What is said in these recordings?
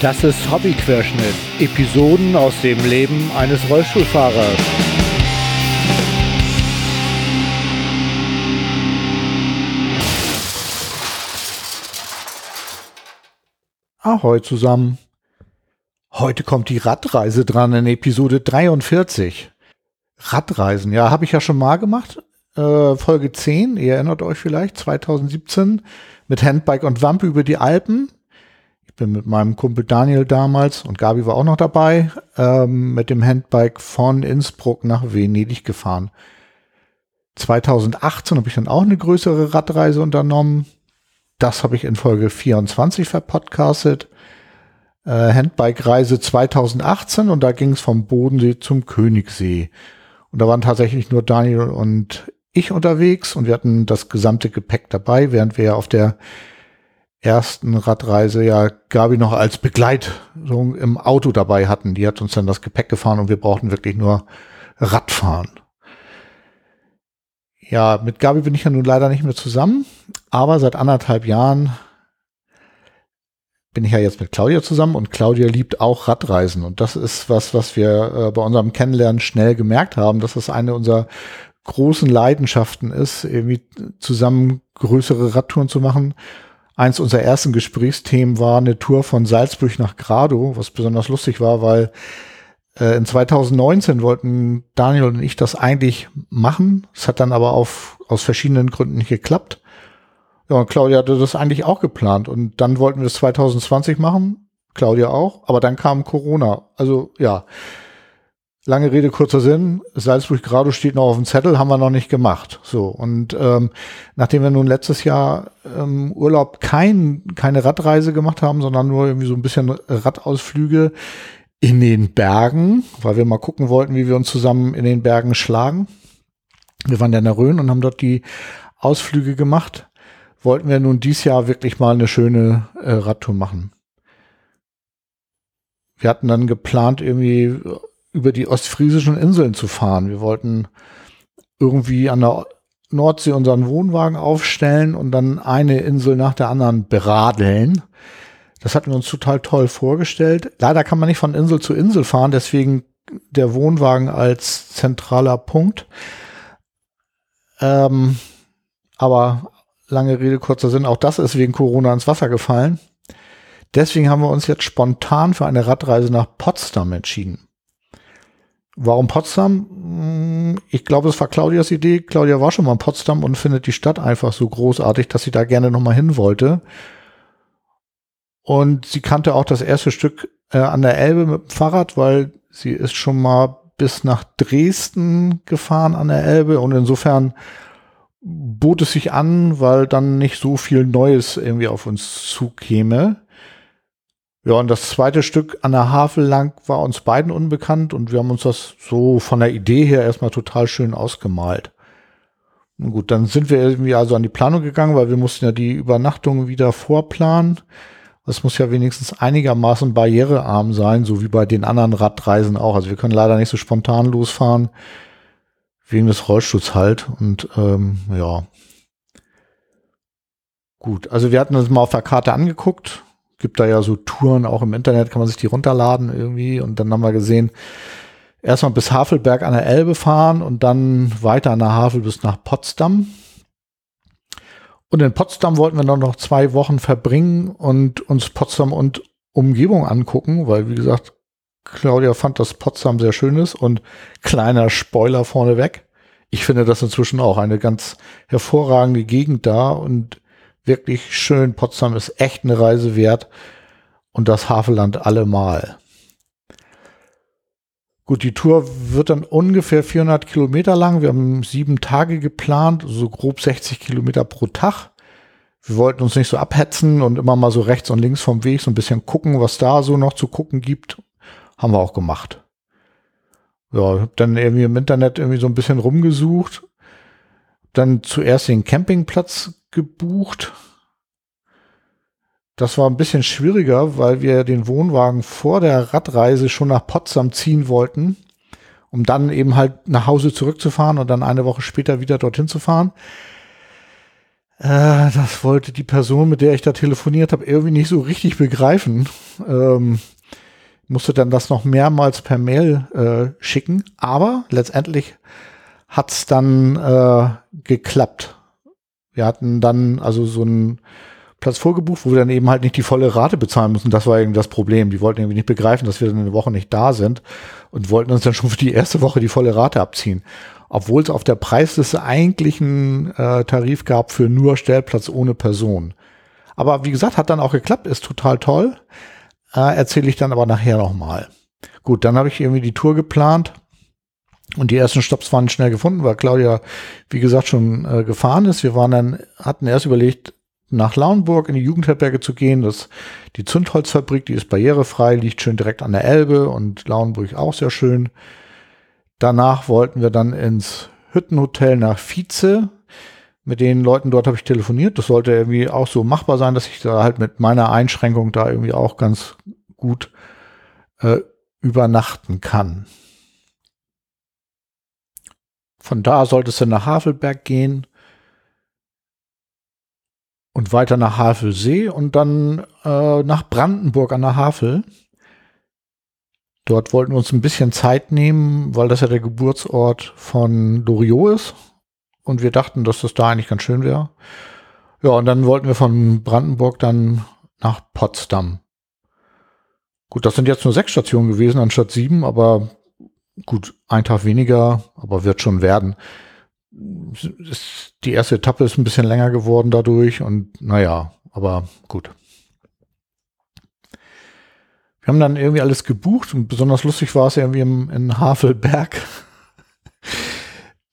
Das ist Hobbyquerschnitt. Episoden aus dem Leben eines Rollstuhlfahrers. Ahoi zusammen. Heute kommt die Radreise dran in Episode 43. Radreisen, ja, habe ich ja schon mal gemacht. Äh, Folge 10, ihr erinnert euch vielleicht, 2017 mit Handbike und Wampe über die Alpen bin mit meinem Kumpel Daniel damals und Gabi war auch noch dabei, ähm, mit dem Handbike von Innsbruck nach Venedig gefahren. 2018 habe ich dann auch eine größere Radreise unternommen. Das habe ich in Folge 24 verpodcastet. Äh, Handbike-Reise 2018 und da ging es vom Bodensee zum Königssee. Und da waren tatsächlich nur Daniel und ich unterwegs und wir hatten das gesamte Gepäck dabei, während wir auf der ersten Radreise ja Gabi noch als Begleitung im Auto dabei hatten. Die hat uns dann das Gepäck gefahren und wir brauchten wirklich nur Radfahren. Ja, mit Gabi bin ich ja nun leider nicht mehr zusammen, aber seit anderthalb Jahren bin ich ja jetzt mit Claudia zusammen und Claudia liebt auch Radreisen und das ist was, was wir äh, bei unserem Kennenlernen schnell gemerkt haben, dass das eine unserer großen Leidenschaften ist, irgendwie zusammen größere Radtouren zu machen eins unserer ersten Gesprächsthemen war eine Tour von Salzburg nach Grado, was besonders lustig war, weil äh, in 2019 wollten Daniel und ich das eigentlich machen. Es hat dann aber auf, aus verschiedenen Gründen nicht geklappt. Ja, und Claudia hatte das eigentlich auch geplant. Und dann wollten wir es 2020 machen. Claudia auch. Aber dann kam Corona. Also ja, Lange Rede, kurzer Sinn. Salzburg Grado steht noch auf dem Zettel, haben wir noch nicht gemacht. So. Und ähm, nachdem wir nun letztes Jahr ähm, Urlaub kein, keine Radreise gemacht haben, sondern nur irgendwie so ein bisschen Radausflüge in den Bergen, weil wir mal gucken wollten, wie wir uns zusammen in den Bergen schlagen. Wir waren ja in der Rhön und haben dort die Ausflüge gemacht. Wollten wir nun dieses Jahr wirklich mal eine schöne äh, Radtour machen. Wir hatten dann geplant, irgendwie über die ostfriesischen Inseln zu fahren. Wir wollten irgendwie an der Nordsee unseren Wohnwagen aufstellen und dann eine Insel nach der anderen beradeln. Das hatten wir uns total toll vorgestellt. Leider kann man nicht von Insel zu Insel fahren, deswegen der Wohnwagen als zentraler Punkt. Ähm, aber lange Rede, kurzer Sinn, auch das ist wegen Corona ins Wasser gefallen. Deswegen haben wir uns jetzt spontan für eine Radreise nach Potsdam entschieden. Warum Potsdam? Hm, ich glaube, es war Claudias Idee. Claudia war schon mal in Potsdam und findet die Stadt einfach so großartig, dass sie da gerne nochmal hin wollte. Und sie kannte auch das erste Stück äh, an der Elbe mit dem Fahrrad, weil sie ist schon mal bis nach Dresden gefahren an der Elbe und insofern bot es sich an, weil dann nicht so viel Neues irgendwie auf uns zukäme. Ja, und das zweite Stück an der Havel lang war uns beiden unbekannt und wir haben uns das so von der Idee her erstmal total schön ausgemalt. Und gut, dann sind wir irgendwie also an die Planung gegangen, weil wir mussten ja die Übernachtung wieder vorplanen. Das muss ja wenigstens einigermaßen barrierearm sein, so wie bei den anderen Radreisen auch. Also wir können leider nicht so spontan losfahren, wegen des Rollstuhls halt. Und ähm, ja. Gut, also wir hatten uns mal auf der Karte angeguckt, gibt da ja so Touren, auch im Internet kann man sich die runterladen irgendwie. Und dann haben wir gesehen, erstmal bis Havelberg an der Elbe fahren und dann weiter an der Havel bis nach Potsdam. Und in Potsdam wollten wir dann noch zwei Wochen verbringen und uns Potsdam und Umgebung angucken, weil, wie gesagt, Claudia fand, dass Potsdam sehr schön ist und kleiner Spoiler vorneweg. Ich finde das inzwischen auch eine ganz hervorragende Gegend da und wirklich schön. Potsdam ist echt eine Reise wert und das Havelland allemal. Gut, die Tour wird dann ungefähr 400 Kilometer lang. Wir haben sieben Tage geplant, so grob 60 Kilometer pro Tag. Wir wollten uns nicht so abhetzen und immer mal so rechts und links vom Weg so ein bisschen gucken, was da so noch zu gucken gibt. Haben wir auch gemacht. Ja, hab dann irgendwie im Internet irgendwie so ein bisschen rumgesucht. Dann zuerst den Campingplatz gebucht. Das war ein bisschen schwieriger, weil wir den Wohnwagen vor der Radreise schon nach Potsdam ziehen wollten, um dann eben halt nach Hause zurückzufahren und dann eine Woche später wieder dorthin zu fahren. Äh, das wollte die Person, mit der ich da telefoniert habe, irgendwie nicht so richtig begreifen. Ähm, musste dann das noch mehrmals per Mail äh, schicken, aber letztendlich hat's dann äh, geklappt. Wir hatten dann also so einen Platz vorgebucht, wo wir dann eben halt nicht die volle Rate bezahlen müssen. Das war irgendwie das Problem. Die wollten irgendwie nicht begreifen, dass wir dann eine Woche nicht da sind und wollten uns dann schon für die erste Woche die volle Rate abziehen. Obwohl es auf der Preisliste eigentlich einen äh, Tarif gab für nur Stellplatz ohne Person. Aber wie gesagt, hat dann auch geklappt, ist total toll. Äh, Erzähle ich dann aber nachher nochmal. Gut, dann habe ich irgendwie die Tour geplant. Und die ersten Stops waren schnell gefunden, weil Claudia, wie gesagt, schon äh, gefahren ist. Wir waren dann, hatten erst überlegt, nach Lauenburg in die Jugendherberge zu gehen. Das, die Zündholzfabrik, die ist barrierefrei, liegt schön direkt an der Elbe und Lauenburg auch sehr schön. Danach wollten wir dann ins Hüttenhotel nach Vize. Mit den Leuten dort habe ich telefoniert. Das sollte irgendwie auch so machbar sein, dass ich da halt mit meiner Einschränkung da irgendwie auch ganz gut äh, übernachten kann. Von da sollte es dann nach Havelberg gehen und weiter nach Havelsee und dann äh, nach Brandenburg an der Havel. Dort wollten wir uns ein bisschen Zeit nehmen, weil das ja der Geburtsort von Loriot ist. Und wir dachten, dass das da eigentlich ganz schön wäre. Ja, und dann wollten wir von Brandenburg dann nach Potsdam. Gut, das sind jetzt nur sechs Stationen gewesen anstatt sieben, aber gut, ein Tag weniger, aber wird schon werden die erste Etappe ist ein bisschen länger geworden dadurch und naja, aber gut. Wir haben dann irgendwie alles gebucht und besonders lustig war es irgendwie im, in Havelberg.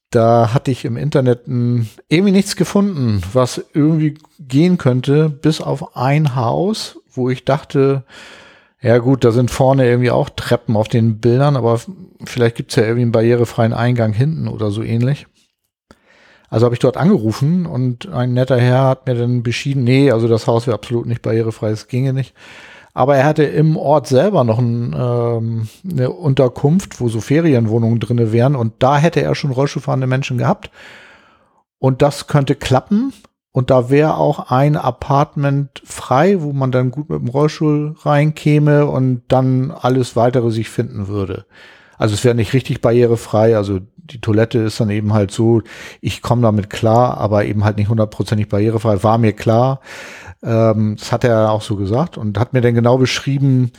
da hatte ich im Internet irgendwie nichts gefunden, was irgendwie gehen könnte, bis auf ein Haus, wo ich dachte, ja gut, da sind vorne irgendwie auch Treppen auf den Bildern, aber vielleicht gibt es ja irgendwie einen barrierefreien Eingang hinten oder so ähnlich. Also habe ich dort angerufen und ein netter Herr hat mir dann beschieden, nee, also das Haus wäre absolut nicht barrierefrei, es ginge nicht. Aber er hatte im Ort selber noch ein, ähm, eine Unterkunft, wo so Ferienwohnungen drinne wären und da hätte er schon Rollstuhlfahrende Menschen gehabt. Und das könnte klappen. Und da wäre auch ein Apartment frei, wo man dann gut mit dem Rollstuhl reinkäme und dann alles weitere sich finden würde. Also es wäre nicht richtig barrierefrei. Also die Toilette ist dann eben halt so, ich komme damit klar, aber eben halt nicht hundertprozentig barrierefrei. War mir klar. Ähm, das hat er auch so gesagt und hat mir dann genau beschrieben,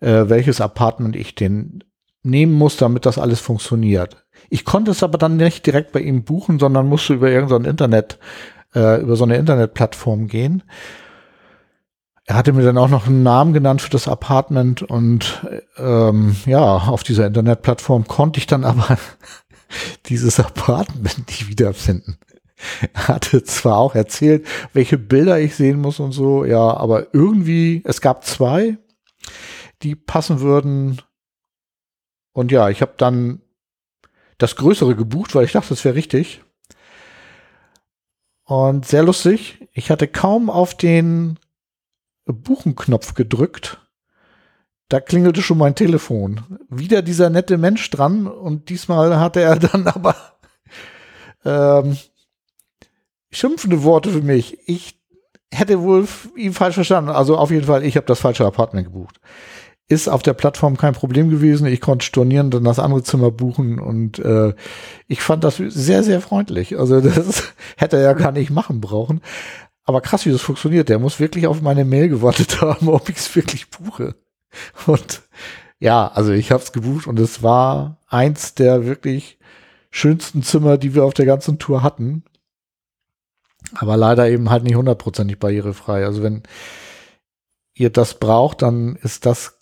äh, welches Apartment ich denn nehmen muss, damit das alles funktioniert. Ich konnte es aber dann nicht direkt bei ihm buchen, sondern musste über irgendein Internet, äh, über so eine Internetplattform gehen. Er hatte mir dann auch noch einen Namen genannt für das Apartment und ähm, ja, auf dieser Internetplattform konnte ich dann aber dieses Apartment nicht wiederfinden. Er hatte zwar auch erzählt, welche Bilder ich sehen muss und so, ja, aber irgendwie, es gab zwei, die passen würden. Und ja, ich habe dann das Größere gebucht, weil ich dachte, das wäre richtig. Und sehr lustig, ich hatte kaum auf den Buchenknopf gedrückt. Da klingelte schon mein Telefon. Wieder dieser nette Mensch dran und diesmal hatte er dann aber ähm, schimpfende Worte für mich. Ich hätte wohl ihn falsch verstanden. Also auf jeden Fall, ich habe das falsche Apartment gebucht. Ist auf der Plattform kein Problem gewesen. Ich konnte stornieren, dann das andere Zimmer buchen und äh, ich fand das sehr, sehr freundlich. Also das hätte er ja gar nicht machen brauchen. Aber krass, wie das funktioniert. Der muss wirklich auf meine Mail gewartet haben, ob ich es wirklich buche. Und ja, also ich habe es gebucht und es war eins der wirklich schönsten Zimmer, die wir auf der ganzen Tour hatten. Aber leider eben halt nicht hundertprozentig barrierefrei. Also wenn ihr das braucht, dann ist das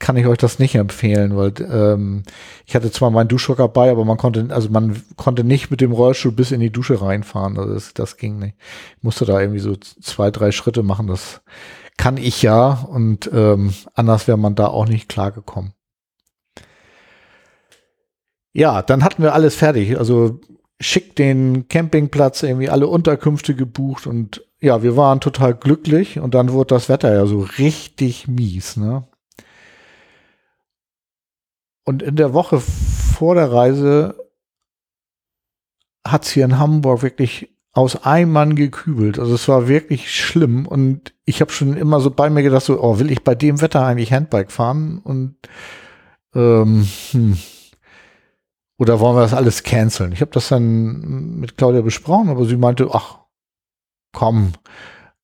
kann ich euch das nicht empfehlen, weil ähm, ich hatte zwar meinen Duschhocker bei, aber man konnte, also man konnte nicht mit dem Rollstuhl bis in die Dusche reinfahren. Also das, das ging nicht. Ich musste da irgendwie so zwei, drei Schritte machen. Das kann ich ja und ähm, anders wäre man da auch nicht klargekommen. Ja, dann hatten wir alles fertig. Also schick den Campingplatz, irgendwie alle Unterkünfte gebucht und ja, wir waren total glücklich und dann wurde das Wetter ja so richtig mies, ne? Und in der Woche vor der Reise hat es hier in Hamburg wirklich aus einem Mann gekübelt. Also es war wirklich schlimm und ich habe schon immer so bei mir gedacht, so, oh, will ich bei dem Wetter eigentlich Handbike fahren? Und ähm, hm. oder wollen wir das alles canceln? Ich habe das dann mit Claudia besprochen, aber sie meinte, ach, komm,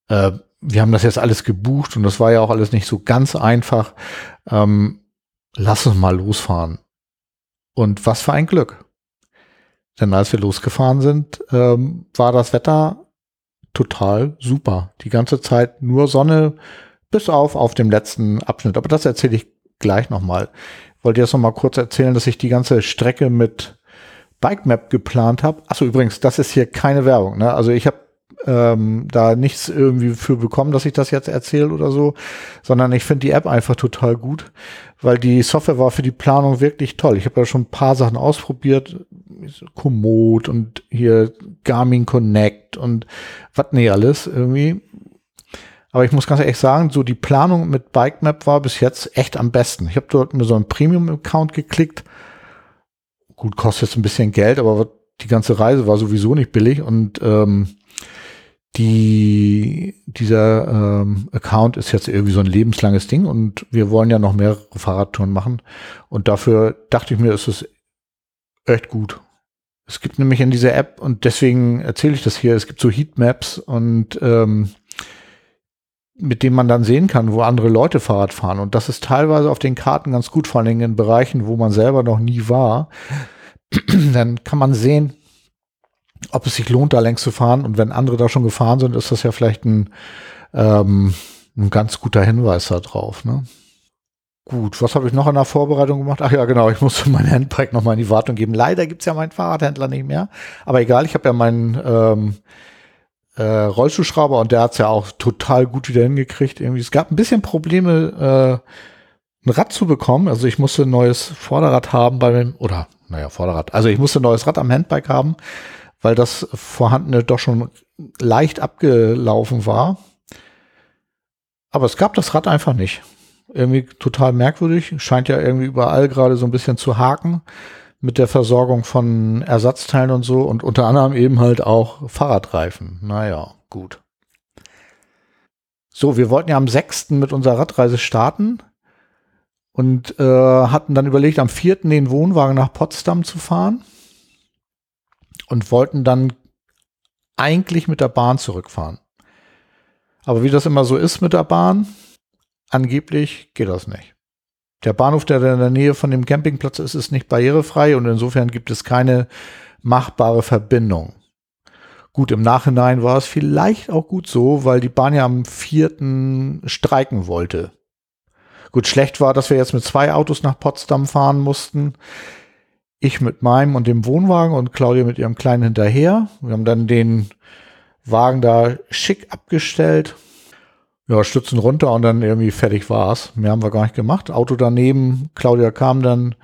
äh, wir haben das jetzt alles gebucht und das war ja auch alles nicht so ganz einfach. Ähm, lass uns mal losfahren. Und was für ein Glück. Denn als wir losgefahren sind, ähm, war das Wetter total super. Die ganze Zeit nur Sonne, bis auf auf dem letzten Abschnitt. Aber das erzähle ich gleich nochmal. Ich wollte jetzt nochmal kurz erzählen, dass ich die ganze Strecke mit Bike Map geplant habe. Achso, übrigens, das ist hier keine Werbung. Ne? Also ich habe ähm, da nichts irgendwie für bekommen, dass ich das jetzt erzähle oder so, sondern ich finde die App einfach total gut, weil die Software war für die Planung wirklich toll. Ich habe da schon ein paar Sachen ausprobiert, Komoot und hier Garmin Connect und was nee alles irgendwie. Aber ich muss ganz ehrlich sagen, so die Planung mit Bike Map war bis jetzt echt am besten. Ich habe dort mir so einen Premium-Account geklickt. Gut, kostet jetzt ein bisschen Geld, aber die ganze Reise war sowieso nicht billig und ähm, die, dieser ähm, Account ist jetzt irgendwie so ein lebenslanges Ding und wir wollen ja noch mehrere Fahrradtouren machen. Und dafür dachte ich mir, ist es echt gut. Es gibt nämlich in dieser App, und deswegen erzähle ich das hier, es gibt so Heatmaps und ähm, mit denen man dann sehen kann, wo andere Leute Fahrrad fahren. Und das ist teilweise auf den Karten ganz gut, vor allem in Bereichen, wo man selber noch nie war. dann kann man sehen, ob es sich lohnt, da längs zu fahren. Und wenn andere da schon gefahren sind, ist das ja vielleicht ein, ähm, ein ganz guter Hinweis da drauf. Ne? Gut, was habe ich noch in der Vorbereitung gemacht? Ach ja, genau, ich musste mein Handbike nochmal in die Wartung geben. Leider gibt's ja meinen Fahrradhändler nicht mehr. Aber egal, ich habe ja meinen ähm, äh, Rollstuhlschrauber und der hat's ja auch total gut wieder hingekriegt. Irgendwie. Es gab ein bisschen Probleme, äh, ein Rad zu bekommen. Also ich musste ein neues Vorderrad haben bei dem, oder naja, Vorderrad. Also ich musste ein neues Rad am Handbike haben weil das vorhandene doch schon leicht abgelaufen war. Aber es gab das Rad einfach nicht. Irgendwie total merkwürdig. Scheint ja irgendwie überall gerade so ein bisschen zu haken mit der Versorgung von Ersatzteilen und so und unter anderem eben halt auch Fahrradreifen. Naja, gut. So, wir wollten ja am 6. mit unserer Radreise starten und äh, hatten dann überlegt, am 4. den Wohnwagen nach Potsdam zu fahren und wollten dann eigentlich mit der Bahn zurückfahren. Aber wie das immer so ist mit der Bahn, angeblich geht das nicht. Der Bahnhof, der in der Nähe von dem Campingplatz ist, ist nicht barrierefrei und insofern gibt es keine machbare Verbindung. Gut, im Nachhinein war es vielleicht auch gut so, weil die Bahn ja am vierten streiken wollte. Gut, schlecht war, dass wir jetzt mit zwei Autos nach Potsdam fahren mussten. Ich mit meinem und dem Wohnwagen und Claudia mit ihrem Kleinen hinterher. Wir haben dann den Wagen da schick abgestellt. Ja, Stützen runter und dann irgendwie fertig war's. Mehr haben wir gar nicht gemacht. Auto daneben. Claudia kam dann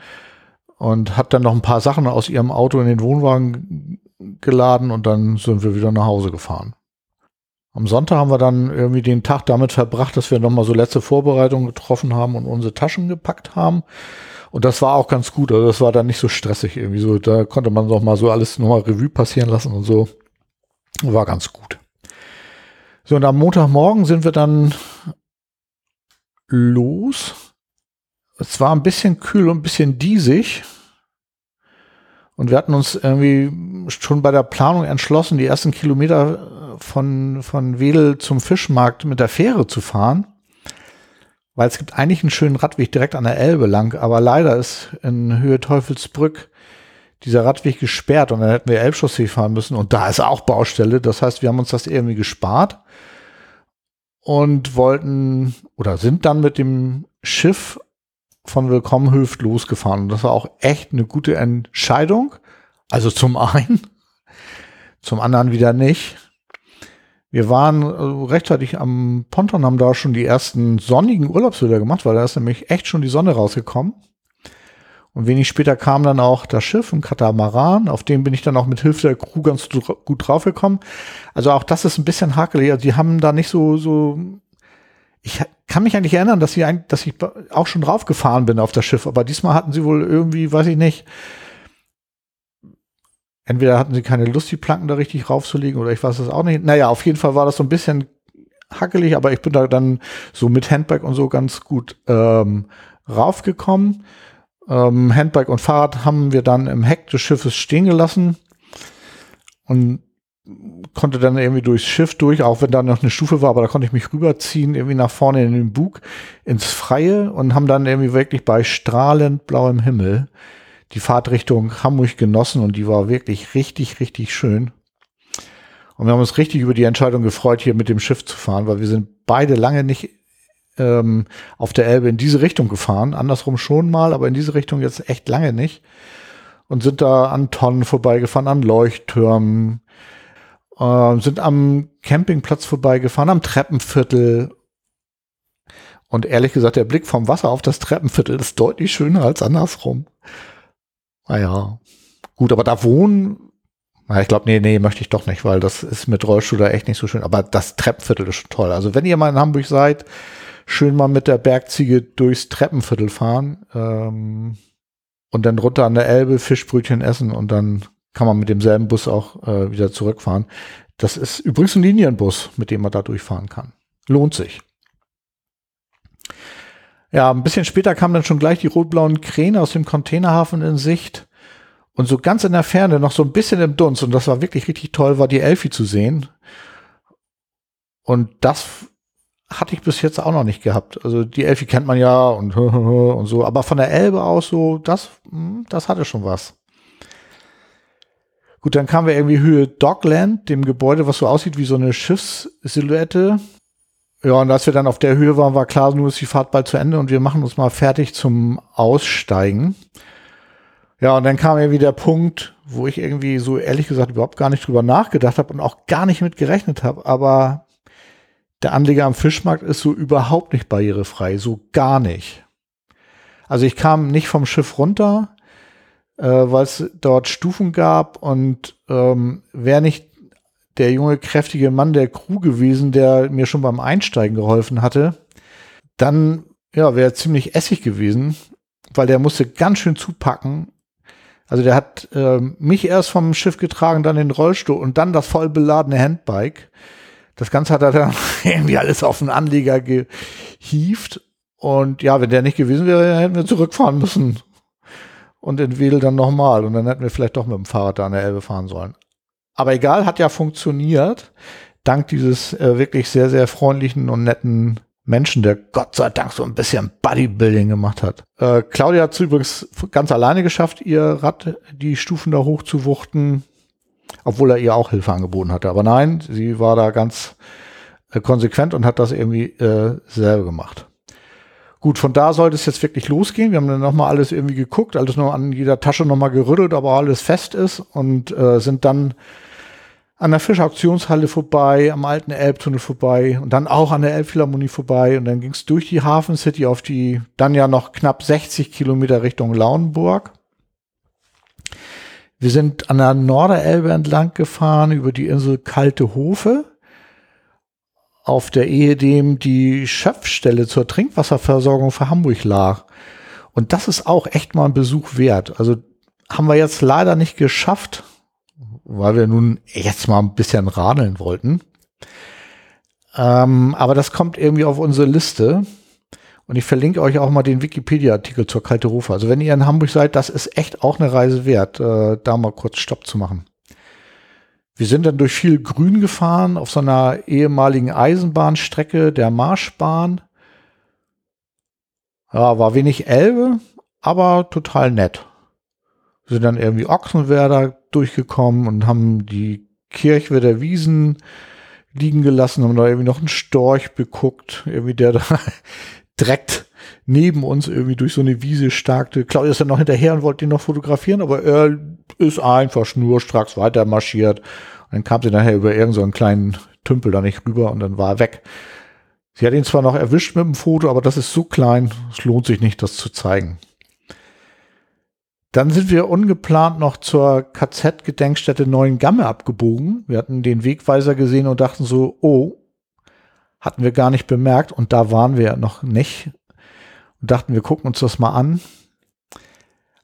und hat dann noch ein paar Sachen aus ihrem Auto in den Wohnwagen geladen und dann sind wir wieder nach Hause gefahren. Am Sonntag haben wir dann irgendwie den Tag damit verbracht, dass wir nochmal so letzte Vorbereitungen getroffen haben und unsere Taschen gepackt haben. Und das war auch ganz gut. Also das war dann nicht so stressig irgendwie so. Da konnte man noch mal so alles nochmal Revue passieren lassen und so. War ganz gut. So, und am Montagmorgen sind wir dann los. Es war ein bisschen kühl und ein bisschen diesig. Und wir hatten uns irgendwie schon bei der Planung entschlossen, die ersten Kilometer von, von Wedel zum Fischmarkt mit der Fähre zu fahren weil es gibt eigentlich einen schönen Radweg direkt an der Elbe lang, aber leider ist in Höhe Teufelsbrück dieser Radweg gesperrt und dann hätten wir Elbchaussee fahren müssen und da ist auch Baustelle. Das heißt, wir haben uns das irgendwie gespart und wollten oder sind dann mit dem Schiff von Willkommenhöft losgefahren. Und das war auch echt eine gute Entscheidung. Also zum einen, zum anderen wieder nicht. Wir waren äh, rechtzeitig am Ponton, haben da schon die ersten sonnigen Urlaubsbilder gemacht, weil da ist nämlich echt schon die Sonne rausgekommen. Und wenig später kam dann auch das Schiff, ein Katamaran, auf dem bin ich dann auch mit Hilfe der Crew ganz gut draufgekommen. Also auch das ist ein bisschen hakelig. Also die haben da nicht so, so, ich kann mich eigentlich erinnern, dass sie, ein, dass ich auch schon draufgefahren bin auf das Schiff, aber diesmal hatten sie wohl irgendwie, weiß ich nicht, entweder hatten sie keine Lust, die Planken da richtig raufzulegen oder ich weiß es auch nicht. Naja, auf jeden Fall war das so ein bisschen hackelig, aber ich bin da dann so mit Handbike und so ganz gut ähm, raufgekommen. Ähm, Handbike und Fahrrad haben wir dann im Heck des Schiffes stehen gelassen und konnte dann irgendwie durchs Schiff durch, auch wenn da noch eine Stufe war, aber da konnte ich mich rüberziehen, irgendwie nach vorne in den Bug, ins Freie und haben dann irgendwie wirklich bei strahlend blauem Himmel die Fahrt Richtung Hamburg genossen und die war wirklich richtig, richtig schön. Und wir haben uns richtig über die Entscheidung gefreut, hier mit dem Schiff zu fahren, weil wir sind beide lange nicht ähm, auf der Elbe in diese Richtung gefahren. Andersrum schon mal, aber in diese Richtung jetzt echt lange nicht. Und sind da an Tonnen vorbeigefahren, an Leuchttürmen, äh, sind am Campingplatz vorbeigefahren, am Treppenviertel. Und ehrlich gesagt, der Blick vom Wasser auf das Treppenviertel ist deutlich schöner als andersrum. Naja, gut, aber da wohnen ich glaube, nee, nee, möchte ich doch nicht, weil das ist mit Rollstuhl da echt nicht so schön. Aber das Treppenviertel ist schon toll. Also wenn ihr mal in Hamburg seid, schön mal mit der Bergziege durchs Treppenviertel fahren ähm, und dann runter an der Elbe Fischbrötchen essen und dann kann man mit demselben Bus auch äh, wieder zurückfahren. Das ist übrigens ein Linienbus, mit dem man da durchfahren kann. Lohnt sich. Ja, ein bisschen später kamen dann schon gleich die rot-blauen Kräne aus dem Containerhafen in Sicht. Und so ganz in der Ferne, noch so ein bisschen im Dunst, und das war wirklich richtig toll, war die Elfi zu sehen. Und das hatte ich bis jetzt auch noch nicht gehabt. Also die Elfi kennt man ja und, und so, aber von der Elbe aus so, das, hm, das hatte schon was. Gut, dann kamen wir irgendwie Höhe Dockland, dem Gebäude, was so aussieht wie so eine Schiffssilhouette. Ja, und als wir dann auf der Höhe waren, war klar, nur ist die Fahrt bald zu Ende und wir machen uns mal fertig zum Aussteigen. Ja, und dann kam irgendwie der Punkt, wo ich irgendwie so ehrlich gesagt überhaupt gar nicht drüber nachgedacht habe und auch gar nicht mit gerechnet habe. Aber der Anleger am Fischmarkt ist so überhaupt nicht barrierefrei, so gar nicht. Also ich kam nicht vom Schiff runter, äh, weil es dort Stufen gab und ähm, wäre nicht der junge, kräftige Mann der Crew gewesen, der mir schon beim Einsteigen geholfen hatte, dann ja, wäre ziemlich essig gewesen, weil der musste ganz schön zupacken. Also der hat äh, mich erst vom Schiff getragen, dann den Rollstuhl und dann das voll beladene Handbike. Das Ganze hat er dann irgendwie alles auf den Anleger gehieft. Und ja, wenn der nicht gewesen wäre, hätten wir zurückfahren müssen. Und in Wedel dann nochmal. Und dann hätten wir vielleicht doch mit dem Fahrrad da an der Elbe fahren sollen. Aber egal, hat ja funktioniert. Dank dieses äh, wirklich sehr, sehr freundlichen und netten Menschen, der Gott sei Dank so ein bisschen Bodybuilding gemacht hat. Äh, Claudia hat es übrigens ganz alleine geschafft, ihr Rad die Stufen da hoch zu wuchten obwohl er ihr auch Hilfe angeboten hatte. Aber nein, sie war da ganz äh, konsequent und hat das irgendwie äh, selber gemacht. Gut, von da sollte es jetzt wirklich losgehen. Wir haben dann nochmal alles irgendwie geguckt, alles nur an jeder Tasche nochmal gerüttelt, aber alles fest ist und äh, sind dann an der Fischauktionshalle vorbei, am alten Elbtunnel vorbei und dann auch an der Elbphilharmonie vorbei und dann ging es durch die Hafen City auf die dann ja noch knapp 60 Kilometer Richtung Lauenburg. Wir sind an der Norderelbe entlang gefahren über die Insel Kalte Hofe, auf der ehedem die Schöpfstelle zur Trinkwasserversorgung für Hamburg lag. Und das ist auch echt mal ein Besuch wert. Also haben wir jetzt leider nicht geschafft, weil wir nun jetzt mal ein bisschen radeln wollten. Ähm, aber das kommt irgendwie auf unsere Liste. Und ich verlinke euch auch mal den Wikipedia-Artikel zur Kalte Rufe. Also wenn ihr in Hamburg seid, das ist echt auch eine Reise wert, äh, da mal kurz Stopp zu machen. Wir sind dann durch viel Grün gefahren auf so einer ehemaligen Eisenbahnstrecke der Marschbahn. Ja, war wenig Elbe, aber total nett. Sind dann irgendwie Ochsenwerder durchgekommen und haben die Kirche der Wiesen liegen gelassen, haben da irgendwie noch einen Storch beguckt, irgendwie der da direkt neben uns irgendwie durch so eine Wiese starkte. Claudia ist dann noch hinterher und wollte ihn noch fotografieren, aber er ist einfach schnurstracks weiter marschiert. Dann kam sie nachher über irgendeinen so kleinen Tümpel da nicht rüber und dann war er weg. Sie hat ihn zwar noch erwischt mit dem Foto, aber das ist so klein, es lohnt sich nicht, das zu zeigen. Dann sind wir ungeplant noch zur KZ-Gedenkstätte Neuengamme abgebogen. Wir hatten den Wegweiser gesehen und dachten so, oh, hatten wir gar nicht bemerkt und da waren wir noch nicht und dachten, wir gucken uns das mal an.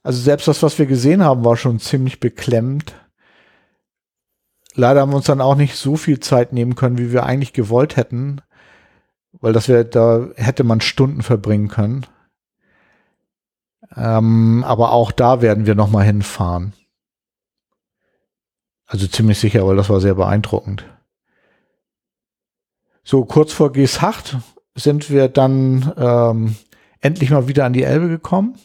Also selbst das, was wir gesehen haben, war schon ziemlich beklemmend. leider haben wir uns dann auch nicht so viel Zeit nehmen können, wie wir eigentlich gewollt hätten, weil das wäre, da hätte man Stunden verbringen können. Ähm, aber auch da werden wir noch mal hinfahren. Also ziemlich sicher, weil das war sehr beeindruckend. So kurz vor Geeshacht sind wir dann ähm, endlich mal wieder an die Elbe gekommen.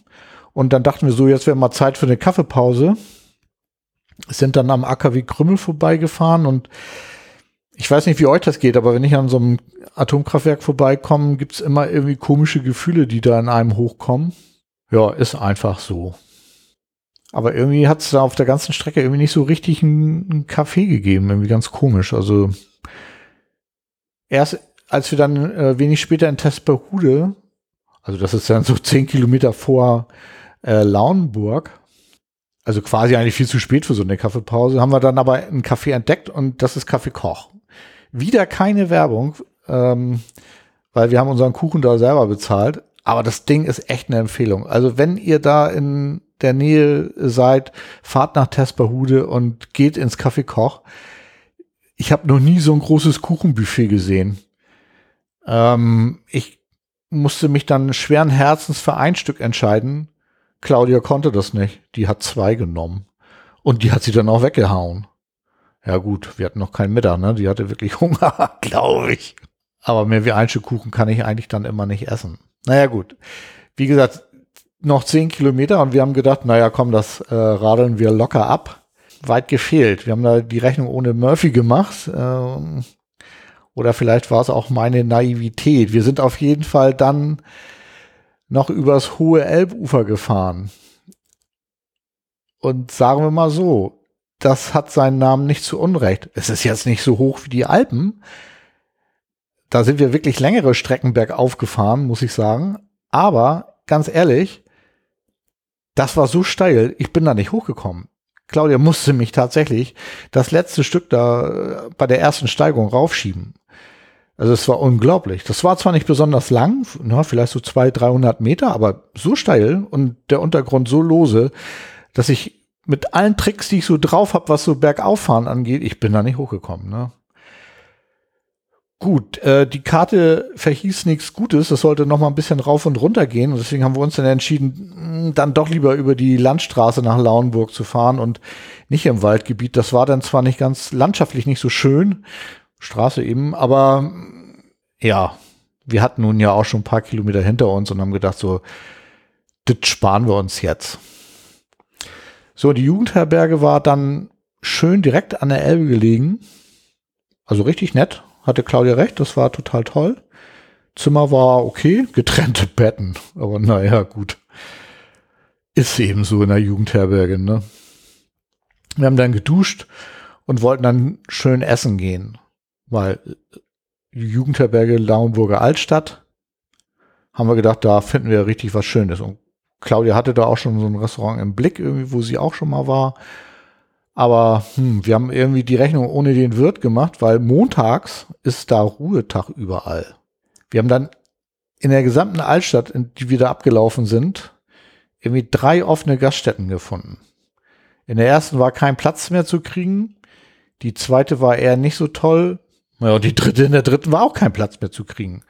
Und dann dachten wir so, jetzt wäre mal Zeit für eine Kaffeepause. Sind dann am AKW Krümmel vorbeigefahren und ich weiß nicht, wie euch das geht, aber wenn ich an so einem Atomkraftwerk vorbeikomme, gibt es immer irgendwie komische Gefühle, die da in einem hochkommen. Ja, ist einfach so. Aber irgendwie hat es da auf der ganzen Strecke irgendwie nicht so richtig einen, Kaffee gegeben. Irgendwie ganz komisch. Also erst als wir dann äh, wenig später in Tesperhude, also das ist dann so zehn Kilometer vor äh, Lauenburg, also quasi eigentlich viel zu spät für so eine Kaffeepause, haben wir dann aber einen Kaffee entdeckt und das ist Kaffee Koch. Wieder keine Werbung, ähm, weil wir haben unseren Kuchen da selber bezahlt. Aber das Ding ist echt eine Empfehlung. Also wenn ihr da in der Nähe seid, fahrt nach Tesperhude und geht ins Café Koch. Ich habe noch nie so ein großes Kuchenbuffet gesehen. Ähm, ich musste mich dann schweren Herzens für ein Stück entscheiden. Claudia konnte das nicht. Die hat zwei genommen. Und die hat sie dann auch weggehauen. Ja gut, wir hatten noch keinen Mittag, ne? Die hatte wirklich Hunger, glaube ich. Aber mehr wie ein Stück Kuchen kann ich eigentlich dann immer nicht essen. Naja gut. Wie gesagt, noch zehn Kilometer und wir haben gedacht, naja, komm, das äh, radeln wir locker ab. Weit gefehlt. Wir haben da die Rechnung ohne Murphy gemacht. Ähm, oder vielleicht war es auch meine Naivität. Wir sind auf jeden Fall dann noch übers hohe Elbufer gefahren. Und sagen wir mal so, das hat seinen Namen nicht zu Unrecht. Es ist jetzt nicht so hoch wie die Alpen. Da sind wir wirklich längere Strecken bergauf gefahren, muss ich sagen. Aber ganz ehrlich, das war so steil, ich bin da nicht hochgekommen. Claudia musste mich tatsächlich das letzte Stück da äh, bei der ersten Steigung raufschieben. Also es war unglaublich. Das war zwar nicht besonders lang, na, vielleicht so 200, 300 Meter, aber so steil und der Untergrund so lose, dass ich mit allen Tricks, die ich so drauf habe, was so Bergauffahren angeht, ich bin da nicht hochgekommen. Ne? Gut, äh, die Karte verhieß nichts Gutes, das sollte noch mal ein bisschen rauf und runter gehen und deswegen haben wir uns dann entschieden, hm, dann doch lieber über die Landstraße nach Lauenburg zu fahren und nicht im Waldgebiet. Das war dann zwar nicht ganz landschaftlich nicht so schön, Straße eben, aber ja, wir hatten nun ja auch schon ein paar Kilometer hinter uns und haben gedacht, so, das sparen wir uns jetzt. So, die Jugendherberge war dann schön direkt an der Elbe gelegen. Also richtig nett hatte Claudia recht, das war total toll. Zimmer war okay, getrennte Betten, aber naja, gut. Ist eben so in der Jugendherberge, ne? Wir haben dann geduscht und wollten dann schön essen gehen, weil Jugendherberge Lauenburger Altstadt haben wir gedacht, da finden wir richtig was Schönes. Und Claudia hatte da auch schon so ein Restaurant im Blick, irgendwie, wo sie auch schon mal war. Aber hm, wir haben irgendwie die Rechnung ohne den Wirt gemacht, weil montags ist da Ruhetag überall. Wir haben dann in der gesamten Altstadt, in die wir da abgelaufen sind, irgendwie drei offene Gaststätten gefunden. In der ersten war kein Platz mehr zu kriegen. Die zweite war eher nicht so toll. Ja, und die dritte, in der dritten war auch kein Platz mehr zu kriegen.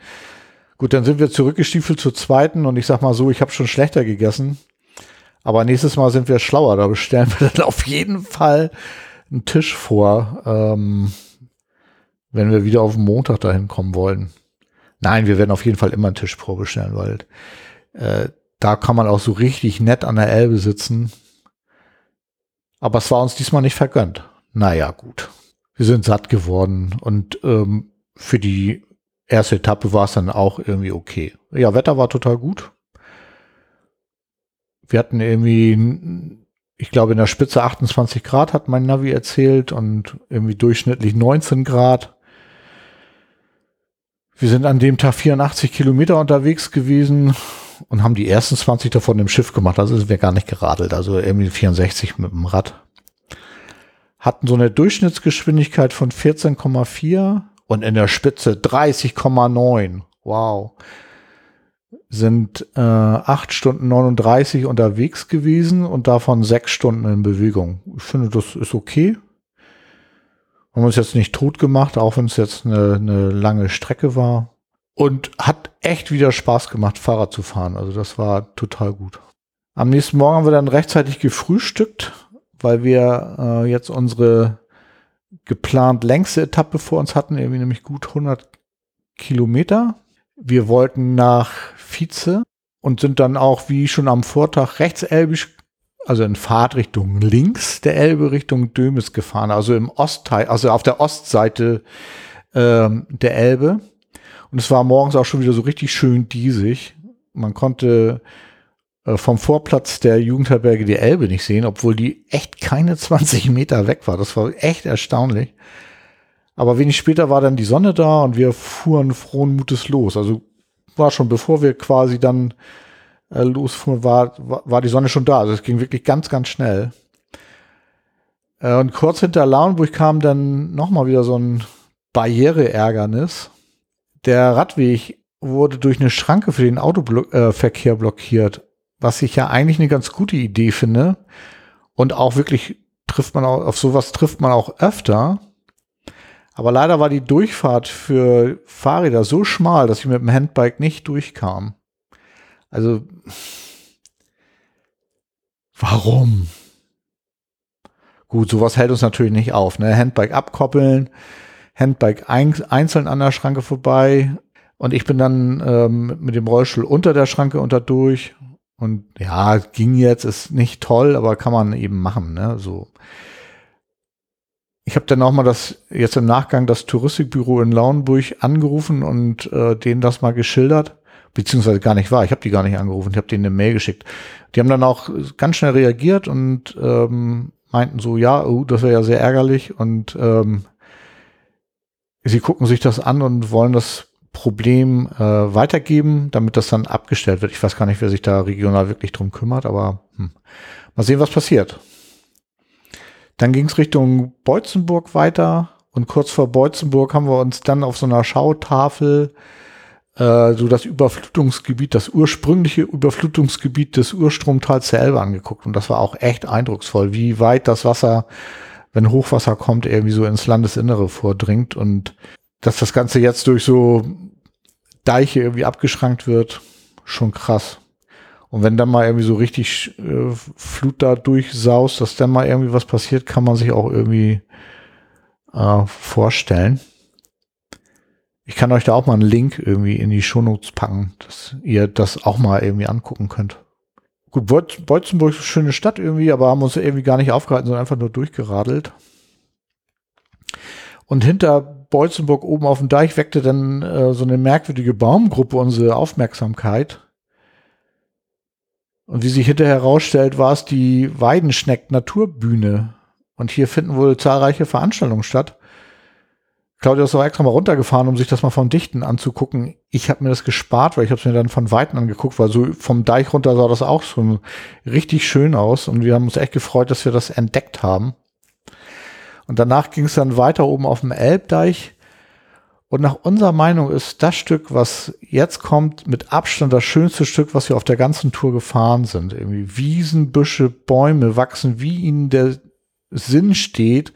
Gut, dann sind wir zurückgestiefelt zur zweiten und ich sag mal so, ich habe schon schlechter gegessen. Aber nächstes Mal sind wir schlauer. Da bestellen wir dann auf jeden Fall einen Tisch vor, ähm, wenn wir wieder auf den Montag dahin kommen wollen. Nein, wir werden auf jeden Fall immer einen Tisch vorbestellen, weil äh, da kann man auch so richtig nett an der Elbe sitzen. Aber es war uns diesmal nicht vergönnt. Naja, gut. Wir sind satt geworden und ähm, für die erste Etappe war es dann auch irgendwie okay. Ja, Wetter war total gut wir hatten irgendwie, ich glaube, in der Spitze 28 Grad hat mein Navi erzählt und irgendwie durchschnittlich 19 Grad. Wir sind an dem Tag 84 Kilometer unterwegs gewesen und haben die ersten 20 davon im Schiff gemacht. Also sind wir gar nicht geradelt. Also irgendwie 64 mit dem Rad. Hatten so eine Durchschnittsgeschwindigkeit von 14,4 und in der Spitze 30,9. Wow sind äh, 8 Stunden 39 unterwegs gewesen und davon 6 Stunden in Bewegung. Ich finde, das ist okay. Haben uns jetzt nicht tot gemacht, auch wenn es jetzt eine, eine lange Strecke war. Und hat echt wieder Spaß gemacht, Fahrrad zu fahren. Also das war total gut. Am nächsten Morgen haben wir dann rechtzeitig gefrühstückt, weil wir äh, jetzt unsere geplant längste Etappe vor uns hatten, irgendwie nämlich gut 100 Kilometer. Wir wollten nach Vize und sind dann auch wie schon am Vortag rechtselbisch, also in Fahrtrichtung links der Elbe Richtung Dömes gefahren, also im Ostteil, also auf der Ostseite ähm, der Elbe. Und es war morgens auch schon wieder so richtig schön diesig. Man konnte äh, vom Vorplatz der Jugendherberge die Elbe nicht sehen, obwohl die echt keine 20 Meter weg war. Das war echt erstaunlich. Aber wenig später war dann die Sonne da und wir fuhren frohen Mutes los. Also war schon, bevor wir quasi dann äh, losfuhren, war, war, war die Sonne schon da. Also es ging wirklich ganz, ganz schnell. Äh, und kurz hinter Lauenburg kam dann nochmal wieder so ein Barriereärgernis der Radweg wurde durch eine Schranke für den Autoverkehr äh, blockiert, was ich ja eigentlich eine ganz gute Idee finde. Und auch wirklich trifft man auch, auf sowas trifft man auch öfter. Aber leider war die Durchfahrt für Fahrräder so schmal, dass ich mit dem Handbike nicht durchkam. Also, warum? Gut, sowas hält uns natürlich nicht auf. Ne? Handbike abkoppeln, Handbike ein, einzeln an der Schranke vorbei und ich bin dann ähm, mit dem Rollstuhl unter der Schranke unter durch. Und ja, ging jetzt, ist nicht toll, aber kann man eben machen, ne? So. Ich habe dann auch mal das, jetzt im Nachgang das Touristikbüro in Lauenburg angerufen und äh, denen das mal geschildert, beziehungsweise gar nicht wahr, ich habe die gar nicht angerufen, ich habe denen eine Mail geschickt. Die haben dann auch ganz schnell reagiert und ähm, meinten so, ja, oh, das wäre ja sehr ärgerlich und ähm, sie gucken sich das an und wollen das Problem äh, weitergeben, damit das dann abgestellt wird. Ich weiß gar nicht, wer sich da regional wirklich drum kümmert, aber hm. mal sehen, was passiert. Dann ging es Richtung Beutzenburg weiter und kurz vor Beutzenburg haben wir uns dann auf so einer Schautafel äh, so das Überflutungsgebiet, das ursprüngliche Überflutungsgebiet des Urstromtals der Elbe angeguckt und das war auch echt eindrucksvoll, wie weit das Wasser wenn Hochwasser kommt, irgendwie so ins Landesinnere vordringt und dass das Ganze jetzt durch so Deiche irgendwie abgeschrankt wird, schon krass. Und wenn dann mal irgendwie so richtig äh, Flut da durchsaust, dass dann mal irgendwie was passiert, kann man sich auch irgendwie äh, vorstellen. Ich kann euch da auch mal einen Link irgendwie in die Shownotes packen, dass ihr das auch mal irgendwie angucken könnt. Gut, Beutzenburg ist eine schöne Stadt irgendwie, aber haben uns irgendwie gar nicht aufgehalten, sondern einfach nur durchgeradelt. Und hinter Beutzenburg oben auf dem Deich weckte dann äh, so eine merkwürdige Baumgruppe unsere Aufmerksamkeit. Und wie sich hinterher herausstellt, war es die Weidenschneck Naturbühne. Und hier finden wohl zahlreiche Veranstaltungen statt. Claudia ist auch extra mal runtergefahren, um sich das mal von Dichten anzugucken. Ich habe mir das gespart, weil ich habe es mir dann von Weitem angeguckt, weil so vom Deich runter sah das auch so richtig schön aus und wir haben uns echt gefreut, dass wir das entdeckt haben. Und danach ging es dann weiter oben auf dem Elbdeich. Und nach unserer Meinung ist das Stück, was jetzt kommt, mit Abstand das schönste Stück, was wir auf der ganzen Tour gefahren sind. Irgendwie Wiesen, Büsche, Bäume wachsen, wie ihnen der Sinn steht.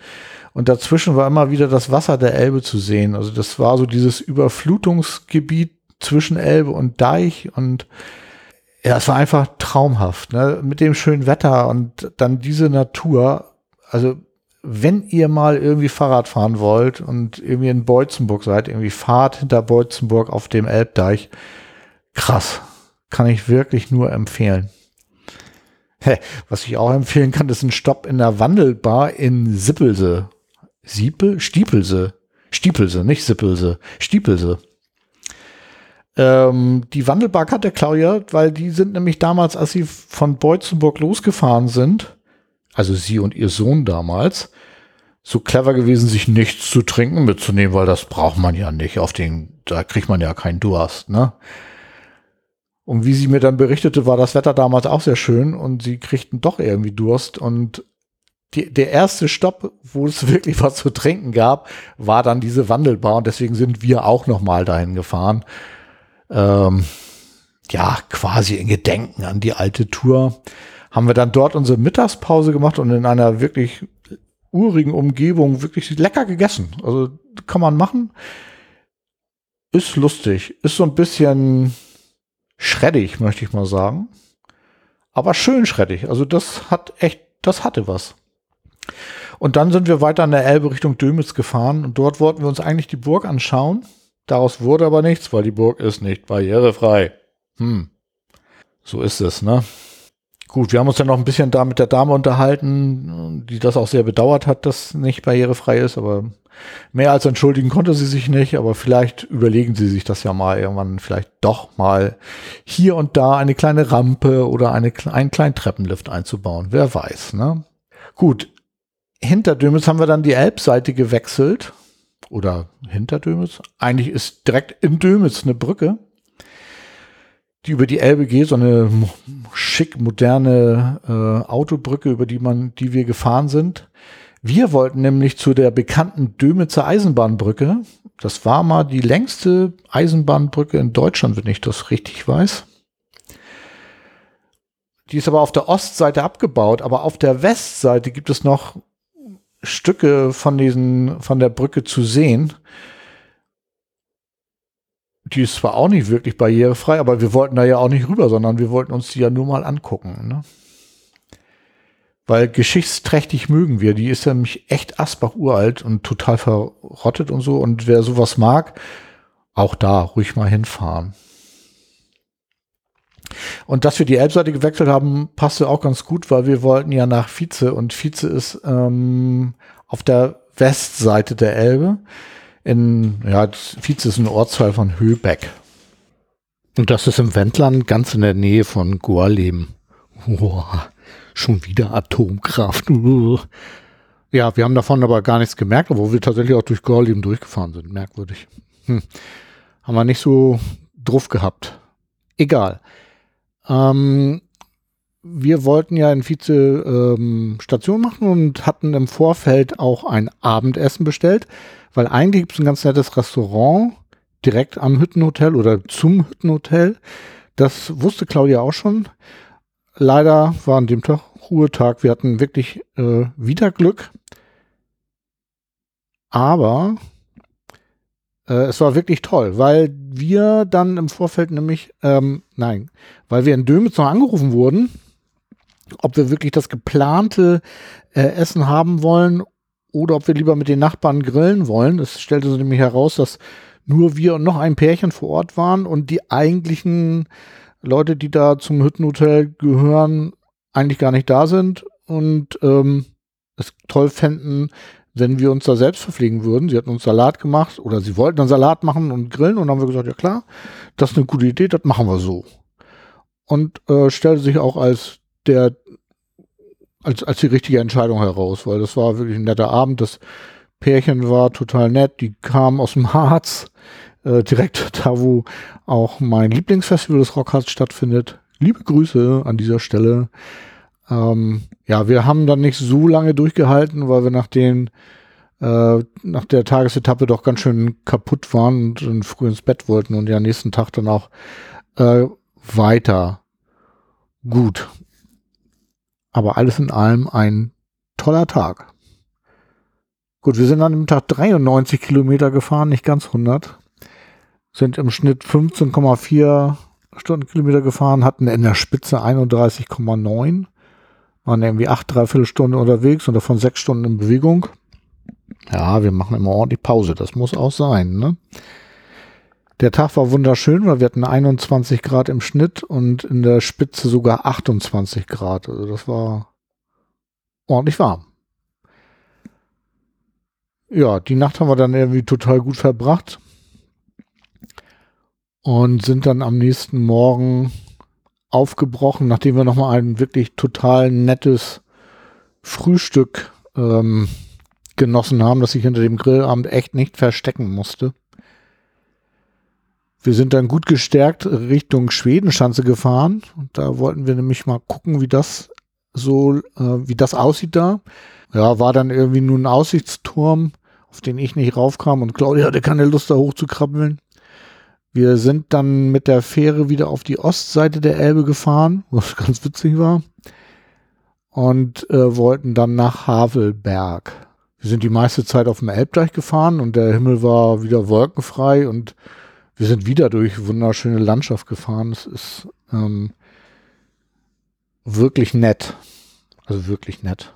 Und dazwischen war immer wieder das Wasser der Elbe zu sehen. Also das war so dieses Überflutungsgebiet zwischen Elbe und Deich und ja, es war einfach traumhaft, ne? Mit dem schönen Wetter und dann diese Natur. Also, wenn ihr mal irgendwie Fahrrad fahren wollt und irgendwie in Beutzenburg seid, irgendwie fahrt hinter Beutzenburg auf dem Elbdeich. Krass. Kann ich wirklich nur empfehlen. Was ich auch empfehlen kann, ist ein Stopp in der Wandelbar in Sippelse. Siepel? Stiepelse. Stiepelse, nicht Sippelse. Stiepelse. Ähm, die Wandelbar hat der Claudia, weil die sind nämlich damals, als sie von Beutzenburg losgefahren sind, also sie und ihr Sohn damals, so clever gewesen, sich nichts zu trinken mitzunehmen, weil das braucht man ja nicht. Auf den, da kriegt man ja keinen Durst, ne? Und wie sie mir dann berichtete, war das Wetter damals auch sehr schön und sie kriegten doch irgendwie Durst und die, der erste Stopp, wo es wirklich was zu trinken gab, war dann diese Wandelbar und deswegen sind wir auch noch mal dahin gefahren. Ähm, ja, quasi in Gedenken an die alte Tour haben wir dann dort unsere Mittagspause gemacht und in einer wirklich urigen Umgebung wirklich lecker gegessen. Also kann man machen. Ist lustig. Ist so ein bisschen schreddig, möchte ich mal sagen. Aber schön schreddig. Also das hat echt, das hatte was. Und dann sind wir weiter an der Elbe Richtung Dömitz gefahren und dort wollten wir uns eigentlich die Burg anschauen. Daraus wurde aber nichts, weil die Burg ist nicht barrierefrei. Hm. So ist es, ne? Gut, wir haben uns dann noch ein bisschen da mit der Dame unterhalten, die das auch sehr bedauert hat, dass nicht barrierefrei ist, aber mehr als entschuldigen konnte sie sich nicht, aber vielleicht überlegen sie sich das ja mal irgendwann, vielleicht doch mal hier und da eine kleine Rampe oder eine, einen kleinen Treppenlift einzubauen. Wer weiß, ne? Gut. Hinter Dömitz haben wir dann die Elbseite gewechselt. Oder hinter Dömitz. Eigentlich ist direkt in Dömitz eine Brücke die über die Elbe geht, so eine schick moderne äh, Autobrücke, über die man, die wir gefahren sind. Wir wollten nämlich zu der bekannten Dömitzer Eisenbahnbrücke. Das war mal die längste Eisenbahnbrücke in Deutschland, wenn ich das richtig weiß. Die ist aber auf der Ostseite abgebaut, aber auf der Westseite gibt es noch Stücke von diesen, von der Brücke zu sehen die ist zwar auch nicht wirklich barrierefrei, aber wir wollten da ja auch nicht rüber, sondern wir wollten uns die ja nur mal angucken. Ne? Weil geschichtsträchtig mögen wir. Die ist nämlich echt Asbach uralt und total verrottet und so. Und wer sowas mag, auch da ruhig mal hinfahren. Und dass wir die Elbseite gewechselt haben, passte auch ganz gut, weil wir wollten ja nach Vize und Vize ist ähm, auf der Westseite der Elbe in, ja, Vize ist ein Ortsteil von Höbeck. Und das ist im Wendland ganz in der Nähe von Gorleben. Oh, schon wieder Atomkraft. Ja, wir haben davon aber gar nichts gemerkt, obwohl wir tatsächlich auch durch Gorleben durchgefahren sind. Merkwürdig. Hm. Haben wir nicht so drauf gehabt. Egal. Ähm, wir wollten ja in Vize ähm, Station machen und hatten im Vorfeld auch ein Abendessen bestellt weil eigentlich gibt es ein ganz nettes Restaurant direkt am Hüttenhotel oder zum Hüttenhotel. Das wusste Claudia auch schon. Leider war an dem Tag Ruhetag. Wir hatten wirklich äh, wieder Glück. Aber äh, es war wirklich toll, weil wir dann im Vorfeld nämlich, ähm, nein, weil wir in Dömitz noch angerufen wurden, ob wir wirklich das geplante äh, Essen haben wollen oder ob wir lieber mit den Nachbarn grillen wollen. Es stellte sich nämlich heraus, dass nur wir und noch ein Pärchen vor Ort waren und die eigentlichen Leute, die da zum Hüttenhotel gehören, eigentlich gar nicht da sind und ähm, es toll fänden, wenn wir uns da selbst verpflegen würden. Sie hatten uns Salat gemacht oder sie wollten dann Salat machen und grillen und dann haben wir gesagt, ja klar, das ist eine gute Idee, das machen wir so. Und äh, stellte sich auch als der als, als die richtige Entscheidung heraus, weil das war wirklich ein netter Abend. Das Pärchen war total nett. Die kamen aus dem Harz, äh, direkt da, wo auch mein Lieblingsfestival des Rockharz stattfindet. Liebe Grüße an dieser Stelle. Ähm, ja, wir haben dann nicht so lange durchgehalten, weil wir nach den äh, nach der Tagesetappe doch ganz schön kaputt waren und, und früh ins Bett wollten und ja nächsten Tag dann auch äh, weiter. Gut, aber alles in allem ein toller Tag. Gut, wir sind an dem Tag 93 Kilometer gefahren, nicht ganz 100. Sind im Schnitt 15,4 Stundenkilometer gefahren, hatten in der Spitze 31,9. Waren irgendwie acht, dreiviertel Stunden unterwegs und davon sechs Stunden in Bewegung. Ja, wir machen immer ordentlich Pause. Das muss auch sein, ne? Der Tag war wunderschön, weil wir hatten 21 Grad im Schnitt und in der Spitze sogar 28 Grad. Also das war ordentlich warm. Ja, die Nacht haben wir dann irgendwie total gut verbracht und sind dann am nächsten Morgen aufgebrochen, nachdem wir nochmal ein wirklich total nettes Frühstück ähm, genossen haben, das ich hinter dem Grillabend echt nicht verstecken musste. Wir sind dann gut gestärkt Richtung Schwedenschanze gefahren. Und da wollten wir nämlich mal gucken, wie das so, äh, wie das aussieht da. Ja, war dann irgendwie nur ein Aussichtsturm, auf den ich nicht raufkam und Claudia hatte keine Lust da hochzukrabbeln. Wir sind dann mit der Fähre wieder auf die Ostseite der Elbe gefahren, was ganz witzig war. und äh, wollten dann nach Havelberg. Wir sind die meiste Zeit auf dem Elbdeich gefahren und der Himmel war wieder wolkenfrei und wir sind wieder durch wunderschöne Landschaft gefahren. Es ist ähm, wirklich nett. Also wirklich nett.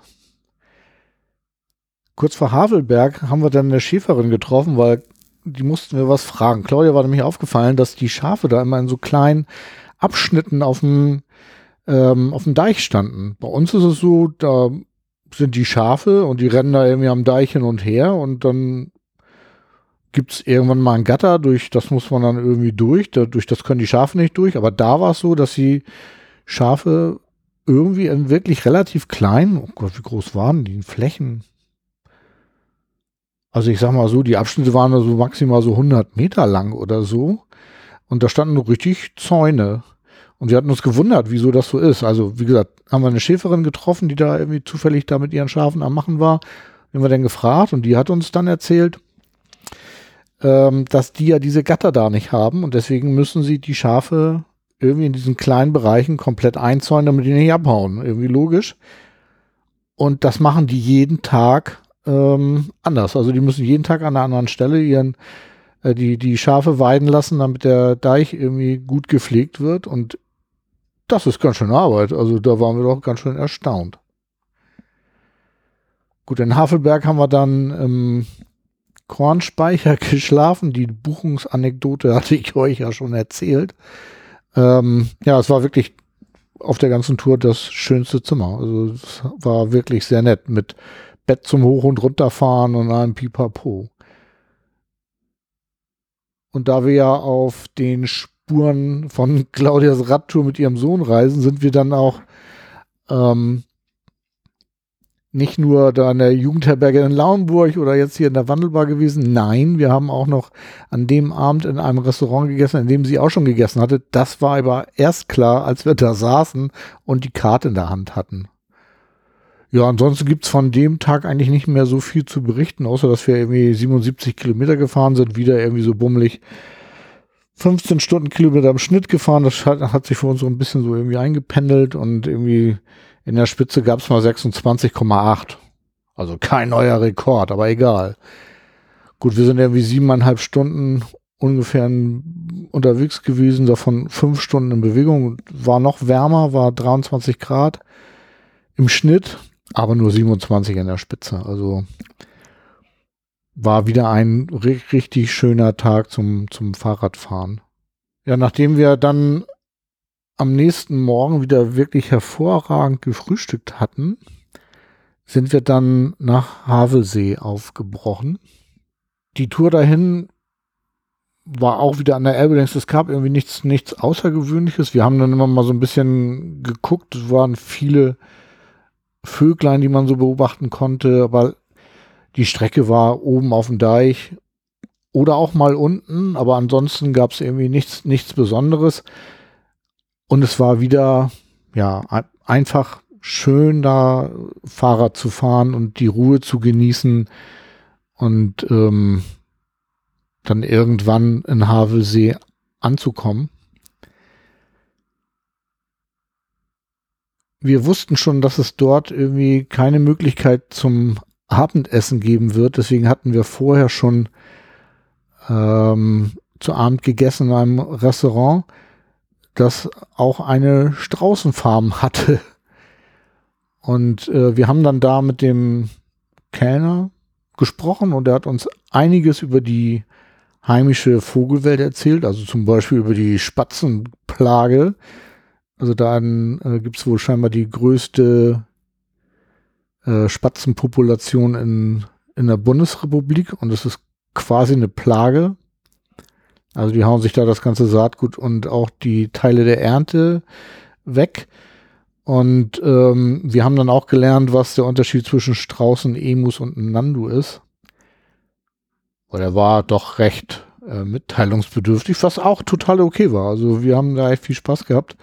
Kurz vor Havelberg haben wir dann eine Schäferin getroffen, weil die mussten wir was fragen. Claudia war nämlich aufgefallen, dass die Schafe da immer in so kleinen Abschnitten auf dem, ähm, auf dem Deich standen. Bei uns ist es so, da sind die Schafe und die rennen da irgendwie am Deich hin und her und dann gibt es irgendwann mal ein Gatter, durch das muss man dann irgendwie durch, durch das können die Schafe nicht durch, aber da war es so, dass die Schafe irgendwie in wirklich relativ klein, oh Gott, wie groß waren die Flächen? Also ich sag mal so, die Abschnitte waren so maximal so 100 Meter lang oder so und da standen richtig Zäune. Und wir hatten uns gewundert, wieso das so ist. Also, wie gesagt, haben wir eine Schäferin getroffen, die da irgendwie zufällig da mit ihren Schafen am Machen war. Den wir dann gefragt und die hat uns dann erzählt, ähm, dass die ja diese Gatter da nicht haben und deswegen müssen sie die Schafe irgendwie in diesen kleinen Bereichen komplett einzäunen, damit die nicht abhauen. Irgendwie logisch. Und das machen die jeden Tag ähm, anders. Also die müssen jeden Tag an einer anderen Stelle ihren äh, die, die Schafe weiden lassen, damit der Deich irgendwie gut gepflegt wird. Und das ist ganz schön Arbeit. Also da waren wir doch ganz schön erstaunt. Gut, in Havelberg haben wir dann im Kornspeicher geschlafen. Die Buchungsanekdote hatte ich euch ja schon erzählt. Ähm, ja, es war wirklich auf der ganzen Tour das schönste Zimmer. Also es war wirklich sehr nett mit Bett zum Hoch- und Runterfahren und einem Pipapo. Und da wir ja auf den Spuren von Claudias Radtour mit ihrem Sohn reisen, sind wir dann auch ähm, nicht nur da in der Jugendherberge in Lauenburg oder jetzt hier in der Wandelbar gewesen. Nein, wir haben auch noch an dem Abend in einem Restaurant gegessen, in dem sie auch schon gegessen hatte. Das war aber erst klar, als wir da saßen und die Karte in der Hand hatten. Ja, ansonsten gibt's von dem Tag eigentlich nicht mehr so viel zu berichten, außer dass wir irgendwie 77 Kilometer gefahren sind, wieder irgendwie so bummelig 15 Stunden Kilometer im Schnitt gefahren. Das hat, hat sich für uns so ein bisschen so irgendwie eingependelt und irgendwie in der Spitze gab's mal 26,8. Also kein neuer Rekord, aber egal. Gut, wir sind irgendwie siebeneinhalb Stunden ungefähr unterwegs gewesen, davon fünf Stunden in Bewegung. War noch wärmer, war 23 Grad im Schnitt aber nur 27 in der Spitze. Also war wieder ein richtig schöner Tag zum, zum Fahrradfahren. Ja, nachdem wir dann am nächsten Morgen wieder wirklich hervorragend gefrühstückt hatten, sind wir dann nach Havelsee aufgebrochen. Die Tour dahin war auch wieder an der Elbe. Es gab irgendwie nichts, nichts Außergewöhnliches. Wir haben dann immer mal so ein bisschen geguckt. Es waren viele Vöglein, die man so beobachten konnte, aber die Strecke war oben auf dem Deich oder auch mal unten, aber ansonsten gab es irgendwie nichts, nichts Besonderes. Und es war wieder, ja, einfach schön da Fahrrad zu fahren und die Ruhe zu genießen und ähm, dann irgendwann in Havelsee anzukommen. wir wussten schon, dass es dort irgendwie keine Möglichkeit zum Abendessen geben wird. Deswegen hatten wir vorher schon ähm, zu Abend gegessen in einem Restaurant, das auch eine Straußenfarm hatte. Und äh, wir haben dann da mit dem Kellner gesprochen und er hat uns einiges über die heimische Vogelwelt erzählt, also zum Beispiel über die Spatzenplage, also da äh, gibt es wohl scheinbar die größte äh, Spatzenpopulation in, in der Bundesrepublik und es ist quasi eine Plage. Also die hauen sich da das ganze Saatgut und auch die Teile der Ernte weg. Und ähm, wir haben dann auch gelernt, was der Unterschied zwischen Straußen, Emus und Nandu ist. Oder er war doch recht äh, mitteilungsbedürftig, was auch total okay war. Also wir haben da echt viel Spaß gehabt.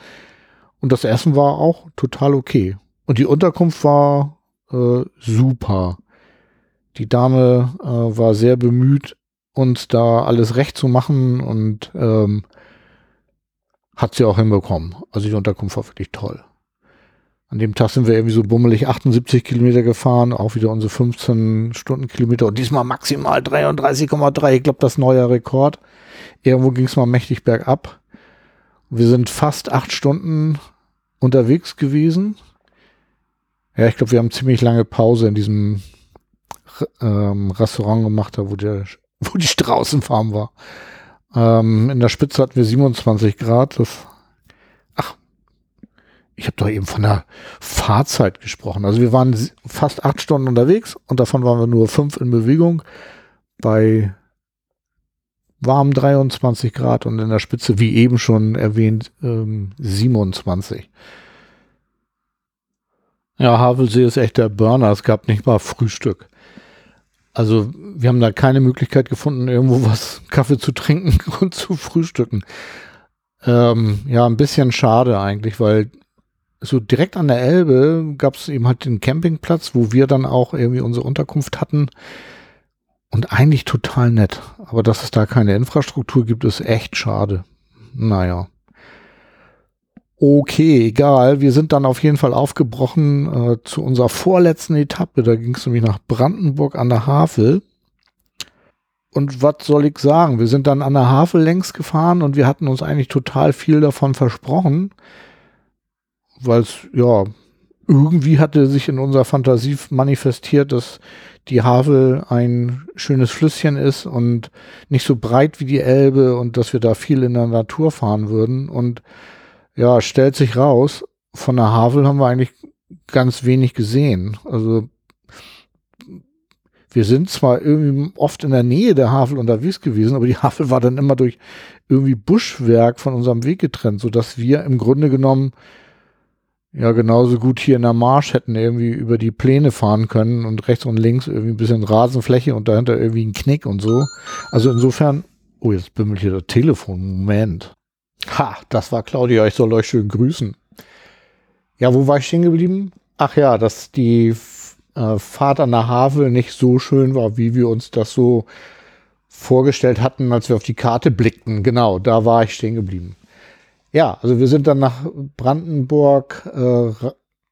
Und das Essen war auch total okay. Und die Unterkunft war äh, super. Die Dame äh, war sehr bemüht, uns da alles recht zu machen und ähm, hat sie auch hinbekommen. Also die Unterkunft war wirklich toll. An dem Tag sind wir irgendwie so bummelig 78 Kilometer gefahren, auch wieder unsere 15 Stundenkilometer und diesmal maximal 33,3. Ich glaube, das neue Rekord. Irgendwo ging es mal mächtig bergab. Wir sind fast acht Stunden unterwegs gewesen. Ja, ich glaube, wir haben ziemlich lange Pause in diesem ähm, Restaurant gemacht, da wo, der, wo die Straußenfarm war. Ähm, in der Spitze hatten wir 27 Grad. Das, ach, ich habe doch eben von der Fahrzeit gesprochen. Also wir waren fast acht Stunden unterwegs und davon waren wir nur fünf in Bewegung bei warm 23 Grad und in der Spitze, wie eben schon erwähnt, ähm, 27. Ja, Havelsee ist echt der Burner. Es gab nicht mal Frühstück. Also wir haben da keine Möglichkeit gefunden, irgendwo was Kaffee zu trinken und zu frühstücken. Ähm, ja, ein bisschen schade eigentlich, weil so direkt an der Elbe gab es eben halt den Campingplatz, wo wir dann auch irgendwie unsere Unterkunft hatten. Und eigentlich total nett. Aber dass es da keine Infrastruktur gibt, ist echt schade. Naja. Okay, egal. Wir sind dann auf jeden Fall aufgebrochen äh, zu unserer vorletzten Etappe. Da ging es nämlich nach Brandenburg an der Havel. Und was soll ich sagen? Wir sind dann an der Havel längs gefahren und wir hatten uns eigentlich total viel davon versprochen, weil es, ja, irgendwie hatte sich in unserer Fantasie manifestiert, dass die Havel ein schönes Flüsschen ist und nicht so breit wie die Elbe und dass wir da viel in der Natur fahren würden. Und ja, stellt sich raus, von der Havel haben wir eigentlich ganz wenig gesehen. Also wir sind zwar irgendwie oft in der Nähe der Havel unterwegs gewesen, aber die Havel war dann immer durch irgendwie Buschwerk von unserem Weg getrennt, sodass wir im Grunde genommen ja genauso gut hier in der Marsch hätten irgendwie über die Pläne fahren können und rechts und links irgendwie ein bisschen Rasenfläche und dahinter irgendwie ein Knick und so. Also insofern, oh, jetzt bimmelt hier das Telefon. Moment. Ha, das war Claudia. Ich soll euch schön grüßen. Ja, wo war ich stehen geblieben? Ach ja, dass die äh, Fahrt an der Havel nicht so schön war, wie wir uns das so vorgestellt hatten, als wir auf die Karte blickten. Genau, da war ich stehen geblieben. Ja, also wir sind dann nach Brandenburg äh,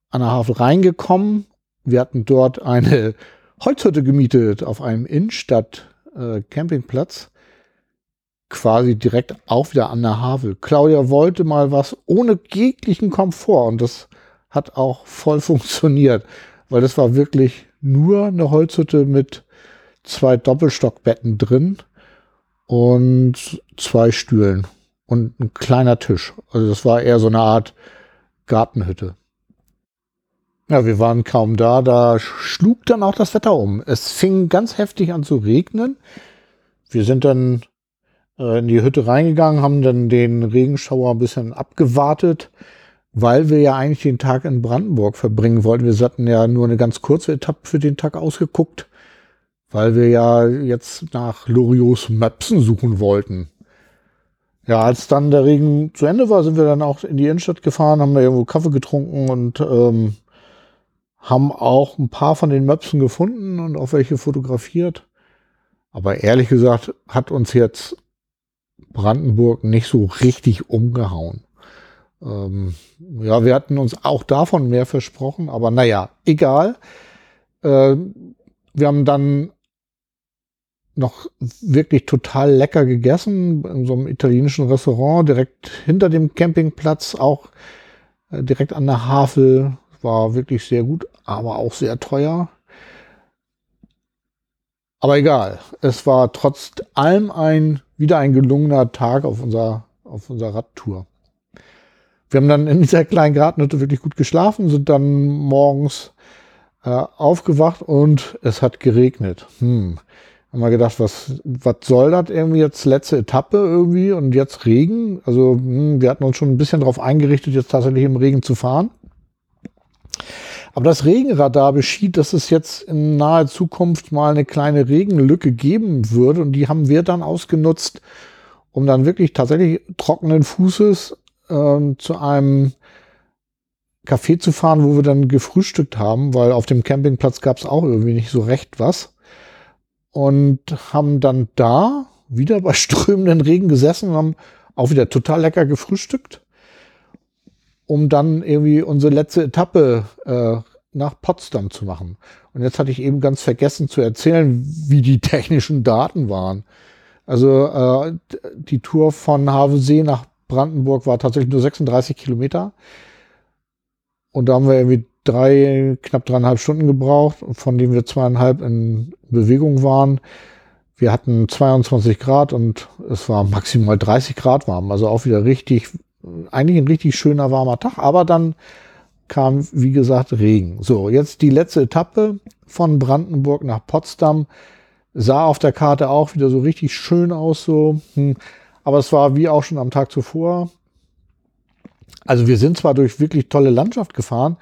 an der Havel reingekommen. Wir hatten dort eine Holzhütte gemietet auf einem Innenstadt-Campingplatz. Quasi direkt auch wieder an der Havel. Claudia wollte mal was ohne jeglichen Komfort und das hat auch voll funktioniert, weil das war wirklich nur eine Holzhütte mit zwei Doppelstockbetten drin und zwei Stühlen und ein kleiner Tisch. Also das war eher so eine Art Gartenhütte. Ja, wir waren kaum da, da schlug dann auch das Wetter um. Es fing ganz heftig an zu regnen. Wir sind dann in die Hütte reingegangen, haben dann den Regenschauer ein bisschen abgewartet, weil wir ja eigentlich den Tag in Brandenburg verbringen wollten. Wir hatten ja nur eine ganz kurze Etappe für den Tag ausgeguckt, weil wir ja jetzt nach Loriots Möpsen suchen wollten. Ja, als dann der Regen zu Ende war, sind wir dann auch in die Innenstadt gefahren, haben da irgendwo Kaffee getrunken und ähm, haben auch ein paar von den Möpsen gefunden und auch welche fotografiert. Aber ehrlich gesagt hat uns jetzt Brandenburg nicht so richtig umgehauen. Ähm, ja, wir hatten uns auch davon mehr versprochen, aber naja, egal. Äh, wir haben dann noch wirklich total lecker gegessen in so einem italienischen Restaurant direkt hinter dem Campingplatz, auch äh, direkt an der Havel. War wirklich sehr gut, aber auch sehr teuer. Aber egal, es war trotz allem ein wieder ein gelungener Tag auf unserer auf unserer Radtour. Wir haben dann in dieser kleinen Gartenhütte wirklich gut geschlafen, sind dann morgens äh, aufgewacht und es hat geregnet. Hm haben wir gedacht, was, was soll das irgendwie jetzt letzte Etappe irgendwie und jetzt Regen? Also hm, wir hatten uns schon ein bisschen darauf eingerichtet, jetzt tatsächlich im Regen zu fahren. Aber das Regenradar beschied, dass es jetzt in naher Zukunft mal eine kleine Regenlücke geben würde und die haben wir dann ausgenutzt, um dann wirklich tatsächlich trockenen Fußes äh, zu einem Café zu fahren, wo wir dann gefrühstückt haben, weil auf dem Campingplatz gab es auch irgendwie nicht so recht was und haben dann da wieder bei strömenden Regen gesessen und haben auch wieder total lecker gefrühstückt. Um dann irgendwie unsere letzte Etappe äh, nach Potsdam zu machen. Und jetzt hatte ich eben ganz vergessen zu erzählen, wie die technischen Daten waren. Also äh, die Tour von Havensee nach Brandenburg war tatsächlich nur 36 Kilometer. Und da haben wir irgendwie drei, knapp dreieinhalb Stunden gebraucht, von denen wir zweieinhalb in Bewegung waren. Wir hatten 22 Grad und es war maximal 30 Grad warm. Also auch wieder richtig, eigentlich ein richtig schöner warmer Tag. Aber dann kam, wie gesagt, Regen. So, jetzt die letzte Etappe von Brandenburg nach Potsdam. Sah auf der Karte auch wieder so richtig schön aus, so. Hm. Aber es war wie auch schon am Tag zuvor. Also wir sind zwar durch wirklich tolle Landschaft gefahren,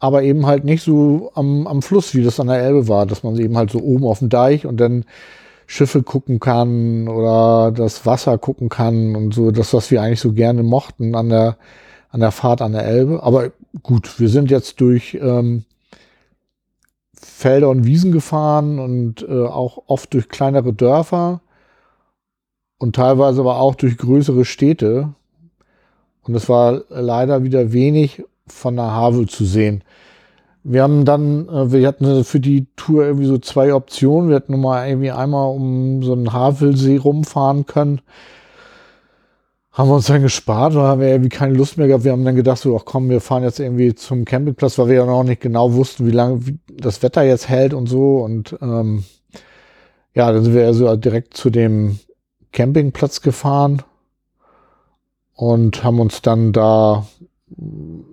aber eben halt nicht so am, am Fluss, wie das an der Elbe war, dass man eben halt so oben auf dem Deich und dann Schiffe gucken kann oder das Wasser gucken kann und so, das, was wir eigentlich so gerne mochten an der, an der Fahrt an der Elbe. Aber gut, wir sind jetzt durch ähm, Felder und Wiesen gefahren und äh, auch oft durch kleinere Dörfer und teilweise aber auch durch größere Städte. Und es war leider wieder wenig von der Havel zu sehen. Wir haben dann, äh, wir hatten für die Tour irgendwie so zwei Optionen. Wir hätten mal irgendwie einmal um so einen Havelsee rumfahren können. Haben wir uns dann gespart oder haben wir irgendwie keine Lust mehr gehabt. Wir haben dann gedacht, so, ach komm, wir fahren jetzt irgendwie zum Campingplatz, weil wir ja noch nicht genau wussten, wie lange das Wetter jetzt hält und so. Und ähm, ja, dann sind wir also direkt zu dem Campingplatz gefahren und haben uns dann da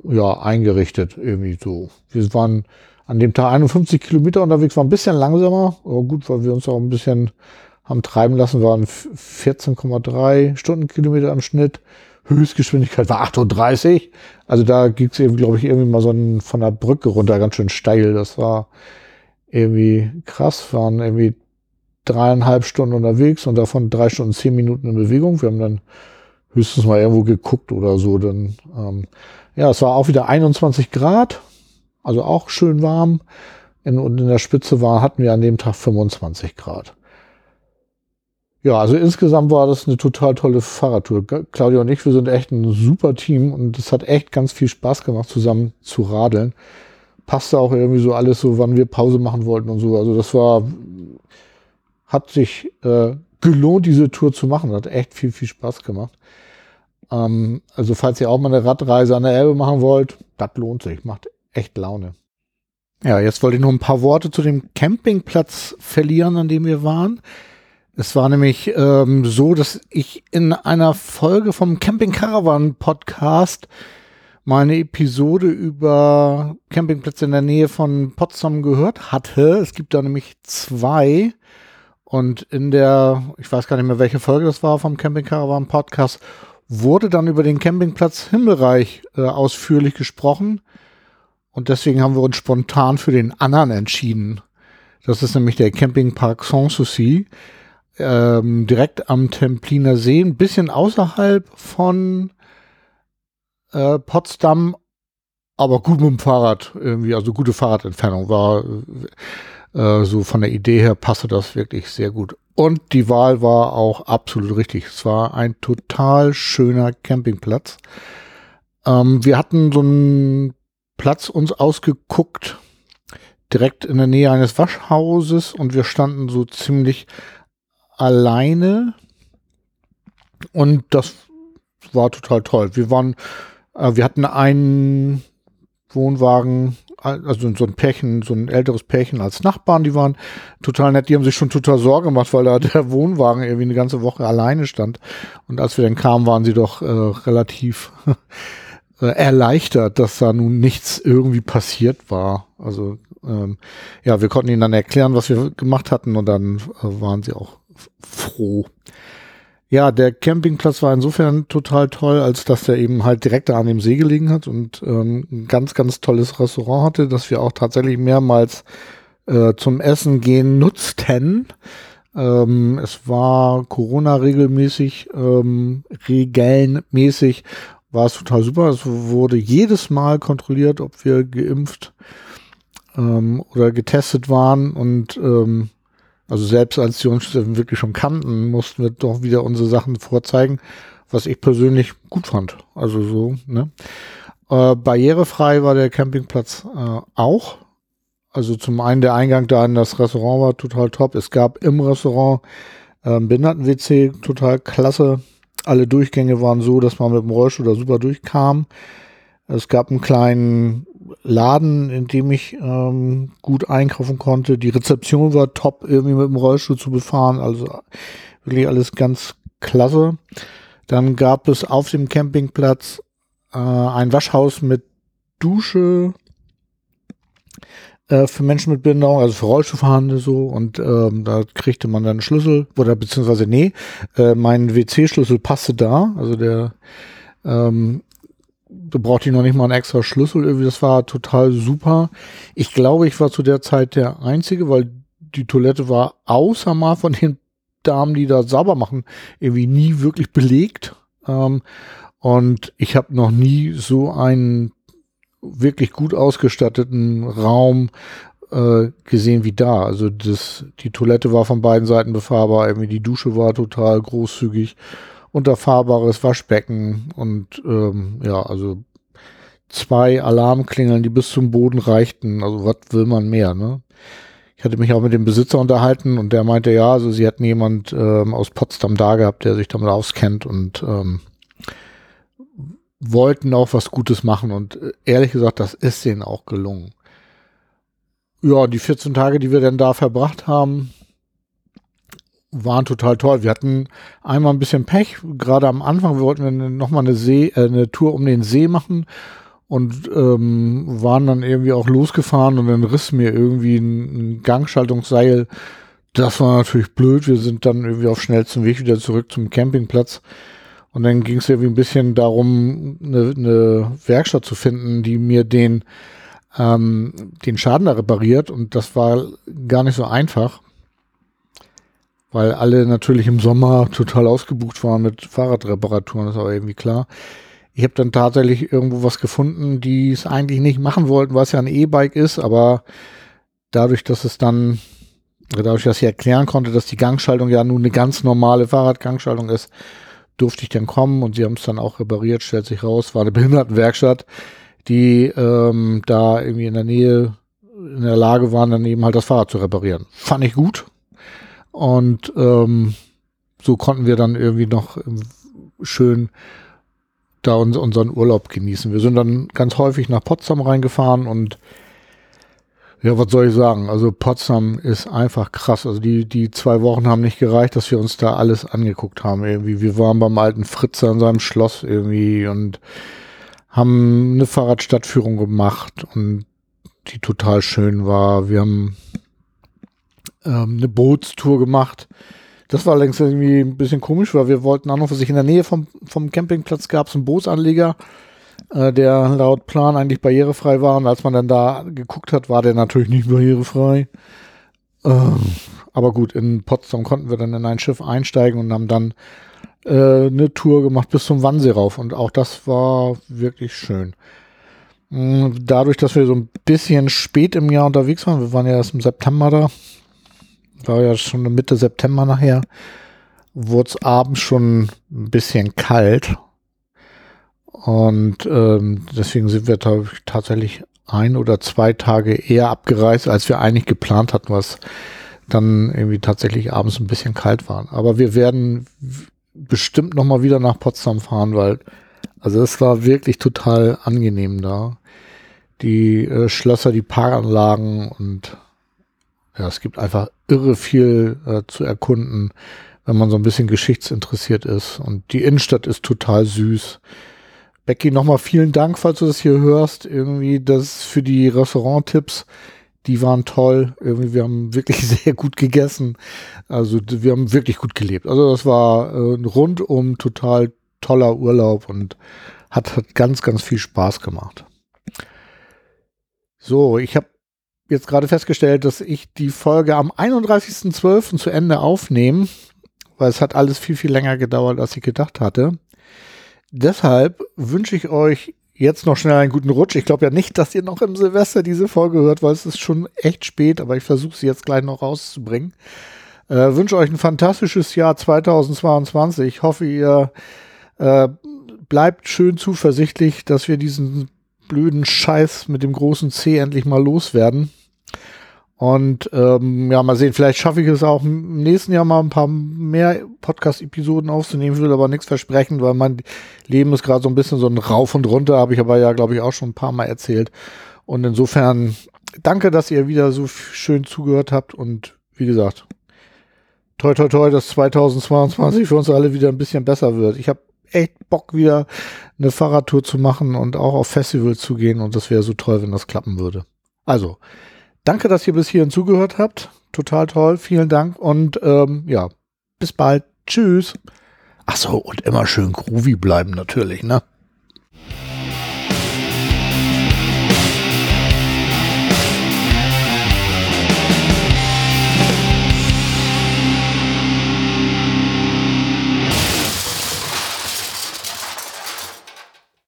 ja, eingerichtet, irgendwie so. Wir waren an dem Tag 51 Kilometer unterwegs, war ein bisschen langsamer, aber gut, weil wir uns auch ein bisschen haben treiben lassen, waren 14,3 Stundenkilometer im Schnitt. Höchstgeschwindigkeit war 38. Also da ging es eben, glaube ich, irgendwie mal so ein, von der Brücke runter ganz schön steil. Das war irgendwie krass. Waren irgendwie dreieinhalb Stunden unterwegs und davon drei Stunden zehn Minuten in Bewegung. Wir haben dann höchstens mal irgendwo geguckt oder so. Dann, ähm, ja, es war auch wieder 21 Grad, also auch schön warm. In, und in der Spitze war, hatten wir an dem Tag 25 Grad. Ja, also insgesamt war das eine total tolle Fahrradtour. Claudia und ich, wir sind echt ein super Team und es hat echt ganz viel Spaß gemacht, zusammen zu radeln. Passte auch irgendwie so alles so, wann wir Pause machen wollten und so. Also das war, hat sich äh, gelohnt, diese Tour zu machen. Hat echt viel, viel Spaß gemacht. Ähm, also falls ihr auch mal eine Radreise an der Elbe machen wollt, das lohnt sich. Macht echt Laune. Ja, jetzt wollte ich noch ein paar Worte zu dem Campingplatz verlieren, an dem wir waren. Es war nämlich ähm, so, dass ich in einer Folge vom Camping Caravan Podcast meine Episode über Campingplätze in der Nähe von Potsdam gehört hatte. Es gibt da nämlich zwei. Und in der, ich weiß gar nicht mehr, welche Folge das war vom Camping Caravan Podcast, wurde dann über den Campingplatz Himmelreich äh, ausführlich gesprochen. Und deswegen haben wir uns spontan für den anderen entschieden. Das ist nämlich der Campingpark Sanssouci, ähm, direkt am Templiner See, ein bisschen außerhalb von äh, Potsdam, aber gut mit dem Fahrrad irgendwie, also gute Fahrradentfernung war. Äh, so von der Idee her passte das wirklich sehr gut. Und die Wahl war auch absolut richtig. Es war ein total schöner Campingplatz. Ähm, wir hatten so einen Platz uns ausgeguckt, direkt in der Nähe eines Waschhauses und wir standen so ziemlich alleine und das war total toll. Wir waren, äh, wir hatten einen Wohnwagen also so ein Pärchen, so ein älteres Pärchen als Nachbarn, die waren total nett, die haben sich schon total Sorge gemacht, weil da der Wohnwagen irgendwie eine ganze Woche alleine stand. Und als wir dann kamen, waren sie doch äh, relativ äh, erleichtert, dass da nun nichts irgendwie passiert war. Also ähm, ja, wir konnten ihnen dann erklären, was wir gemacht hatten und dann äh, waren sie auch froh. Ja, der Campingplatz war insofern total toll, als dass der eben halt direkt an dem See gelegen hat und ähm, ein ganz, ganz tolles Restaurant hatte, das wir auch tatsächlich mehrmals äh, zum Essen gehen nutzten. Ähm, es war Corona regelmäßig, ähm, regelnmäßig, war es total super. Es wurde jedes Mal kontrolliert, ob wir geimpft ähm, oder getestet waren und ähm, also selbst als die uns wirklich schon kannten, mussten wir doch wieder unsere Sachen vorzeigen, was ich persönlich gut fand. Also so, ne? Äh, barrierefrei war der Campingplatz äh, auch. Also zum einen der Eingang da in das Restaurant war total top. Es gab im Restaurant ähm, Behinderten-WC, total klasse. Alle Durchgänge waren so, dass man mit dem Rollstuhl da super durchkam. Es gab einen kleinen Laden, in dem ich ähm, gut einkaufen konnte. Die Rezeption war top, irgendwie mit dem Rollstuhl zu befahren. Also wirklich alles ganz klasse. Dann gab es auf dem Campingplatz äh, ein Waschhaus mit Dusche äh, für Menschen mit Behinderung, also für Rollstuhlfahrende so. Und ähm, da kriegte man dann einen Schlüssel oder beziehungsweise nee, äh, mein WC-Schlüssel passte da. Also der ähm, da brauchte ich noch nicht mal einen extra Schlüssel. Irgendwie, das war total super. Ich glaube, ich war zu der Zeit der Einzige, weil die Toilette war außer mal von den Damen, die da sauber machen, irgendwie nie wirklich belegt. Ähm, und ich habe noch nie so einen wirklich gut ausgestatteten Raum äh, gesehen wie da. Also das, die Toilette war von beiden Seiten befahrbar, irgendwie die Dusche war total großzügig, unterfahrbares Waschbecken und ähm, ja, also zwei Alarmklingeln, die bis zum Boden reichten. Also was will man mehr, ne? Ich hatte mich auch mit dem Besitzer unterhalten und der meinte, ja, also sie hatten jemand ähm, aus Potsdam da gehabt, der sich damit auskennt und ähm, wollten auch was Gutes machen und äh, ehrlich gesagt, das ist denen auch gelungen. Ja, die 14 Tage, die wir denn da verbracht haben, waren total toll. Wir hatten einmal ein bisschen Pech, gerade am Anfang wollten wir nochmal eine See, äh, eine Tour um den See machen und ähm, waren dann irgendwie auch losgefahren und dann riss mir irgendwie ein, ein Gangschaltungsseil. Das war natürlich blöd. Wir sind dann irgendwie auf schnellstem Weg wieder zurück zum Campingplatz. Und dann ging es irgendwie ein bisschen darum, eine, eine Werkstatt zu finden, die mir den, ähm, den Schaden da repariert. Und das war gar nicht so einfach, weil alle natürlich im Sommer total ausgebucht waren mit Fahrradreparaturen, das ist aber irgendwie klar. Ich habe dann tatsächlich irgendwo was gefunden, die es eigentlich nicht machen wollten, was ja ein E-Bike ist, aber dadurch, dass es dann, dadurch, dass ich erklären konnte, dass die Gangschaltung ja nun eine ganz normale Fahrradgangschaltung ist, durfte ich dann kommen und sie haben es dann auch repariert, stellt sich raus, war eine Behindertenwerkstatt, die ähm, da irgendwie in der Nähe in der Lage waren, dann eben halt das Fahrrad zu reparieren. Fand ich gut. Und ähm, so konnten wir dann irgendwie noch schön da uns, unseren Urlaub genießen. Wir sind dann ganz häufig nach Potsdam reingefahren und ja, was soll ich sagen? Also Potsdam ist einfach krass. Also die, die zwei Wochen haben nicht gereicht, dass wir uns da alles angeguckt haben. Irgendwie, wir waren beim alten Fritzer in seinem Schloss irgendwie und haben eine Fahrradstadtführung gemacht und die total schön war. Wir haben ähm, eine Bootstour gemacht. Das war allerdings irgendwie ein bisschen komisch, weil wir wollten auch noch für sich in der Nähe vom, vom Campingplatz gab es einen Bootsanleger äh, der laut Plan eigentlich barrierefrei war. Und als man dann da geguckt hat, war der natürlich nicht barrierefrei. Äh, aber gut, in Potsdam konnten wir dann in ein Schiff einsteigen und haben dann äh, eine Tour gemacht bis zum Wannsee rauf. Und auch das war wirklich schön. Mm, dadurch, dass wir so ein bisschen spät im Jahr unterwegs waren, wir waren ja erst im September da, war ja schon Mitte September nachher, wurde es abends schon ein bisschen kalt und ähm, deswegen sind wir tatsächlich ein oder zwei Tage eher abgereist, als wir eigentlich geplant hatten, was dann irgendwie tatsächlich abends ein bisschen kalt war. Aber wir werden bestimmt noch mal wieder nach Potsdam fahren, weil also es war wirklich total angenehm da. Die äh, Schlösser, die Parkanlagen und ja, es gibt einfach irre viel äh, zu erkunden, wenn man so ein bisschen geschichtsinteressiert ist. Und die Innenstadt ist total süß. Becky, nochmal vielen Dank, falls du das hier hörst. Irgendwie das für die Restaurant-Tipps, die waren toll. Irgendwie, wir haben wirklich sehr gut gegessen. Also wir haben wirklich gut gelebt. Also das war äh, rundum total toller Urlaub und hat, hat ganz, ganz viel Spaß gemacht. So, ich habe jetzt gerade festgestellt, dass ich die Folge am 31.12. zu Ende aufnehme, weil es hat alles viel, viel länger gedauert, als ich gedacht hatte deshalb wünsche ich euch jetzt noch schnell einen guten Rutsch. Ich glaube ja nicht, dass ihr noch im Silvester diese Folge hört, weil es ist schon echt spät, aber ich versuche sie jetzt gleich noch rauszubringen. Äh, wünsche euch ein fantastisches Jahr 2022. Ich hoffe, ihr äh, bleibt schön zuversichtlich, dass wir diesen blöden Scheiß mit dem großen C endlich mal loswerden. Und ähm, ja, mal sehen, vielleicht schaffe ich es auch im nächsten Jahr mal ein paar mehr Podcast-Episoden aufzunehmen. Ich will aber nichts versprechen, weil mein Leben ist gerade so ein bisschen so ein Rauf und runter, habe ich aber ja, glaube ich, auch schon ein paar Mal erzählt. Und insofern danke, dass ihr wieder so schön zugehört habt und wie gesagt, toi toi toi, dass 2022 für uns alle wieder ein bisschen besser wird. Ich habe echt Bock wieder eine Fahrradtour zu machen und auch auf Festivals zu gehen und das wäre so toll, wenn das klappen würde. Also, danke, dass ihr bis hierhin zugehört habt. Total toll, vielen Dank und ähm, ja, bis bald. Tschüss. Ach so, und immer schön groovy bleiben natürlich, ne?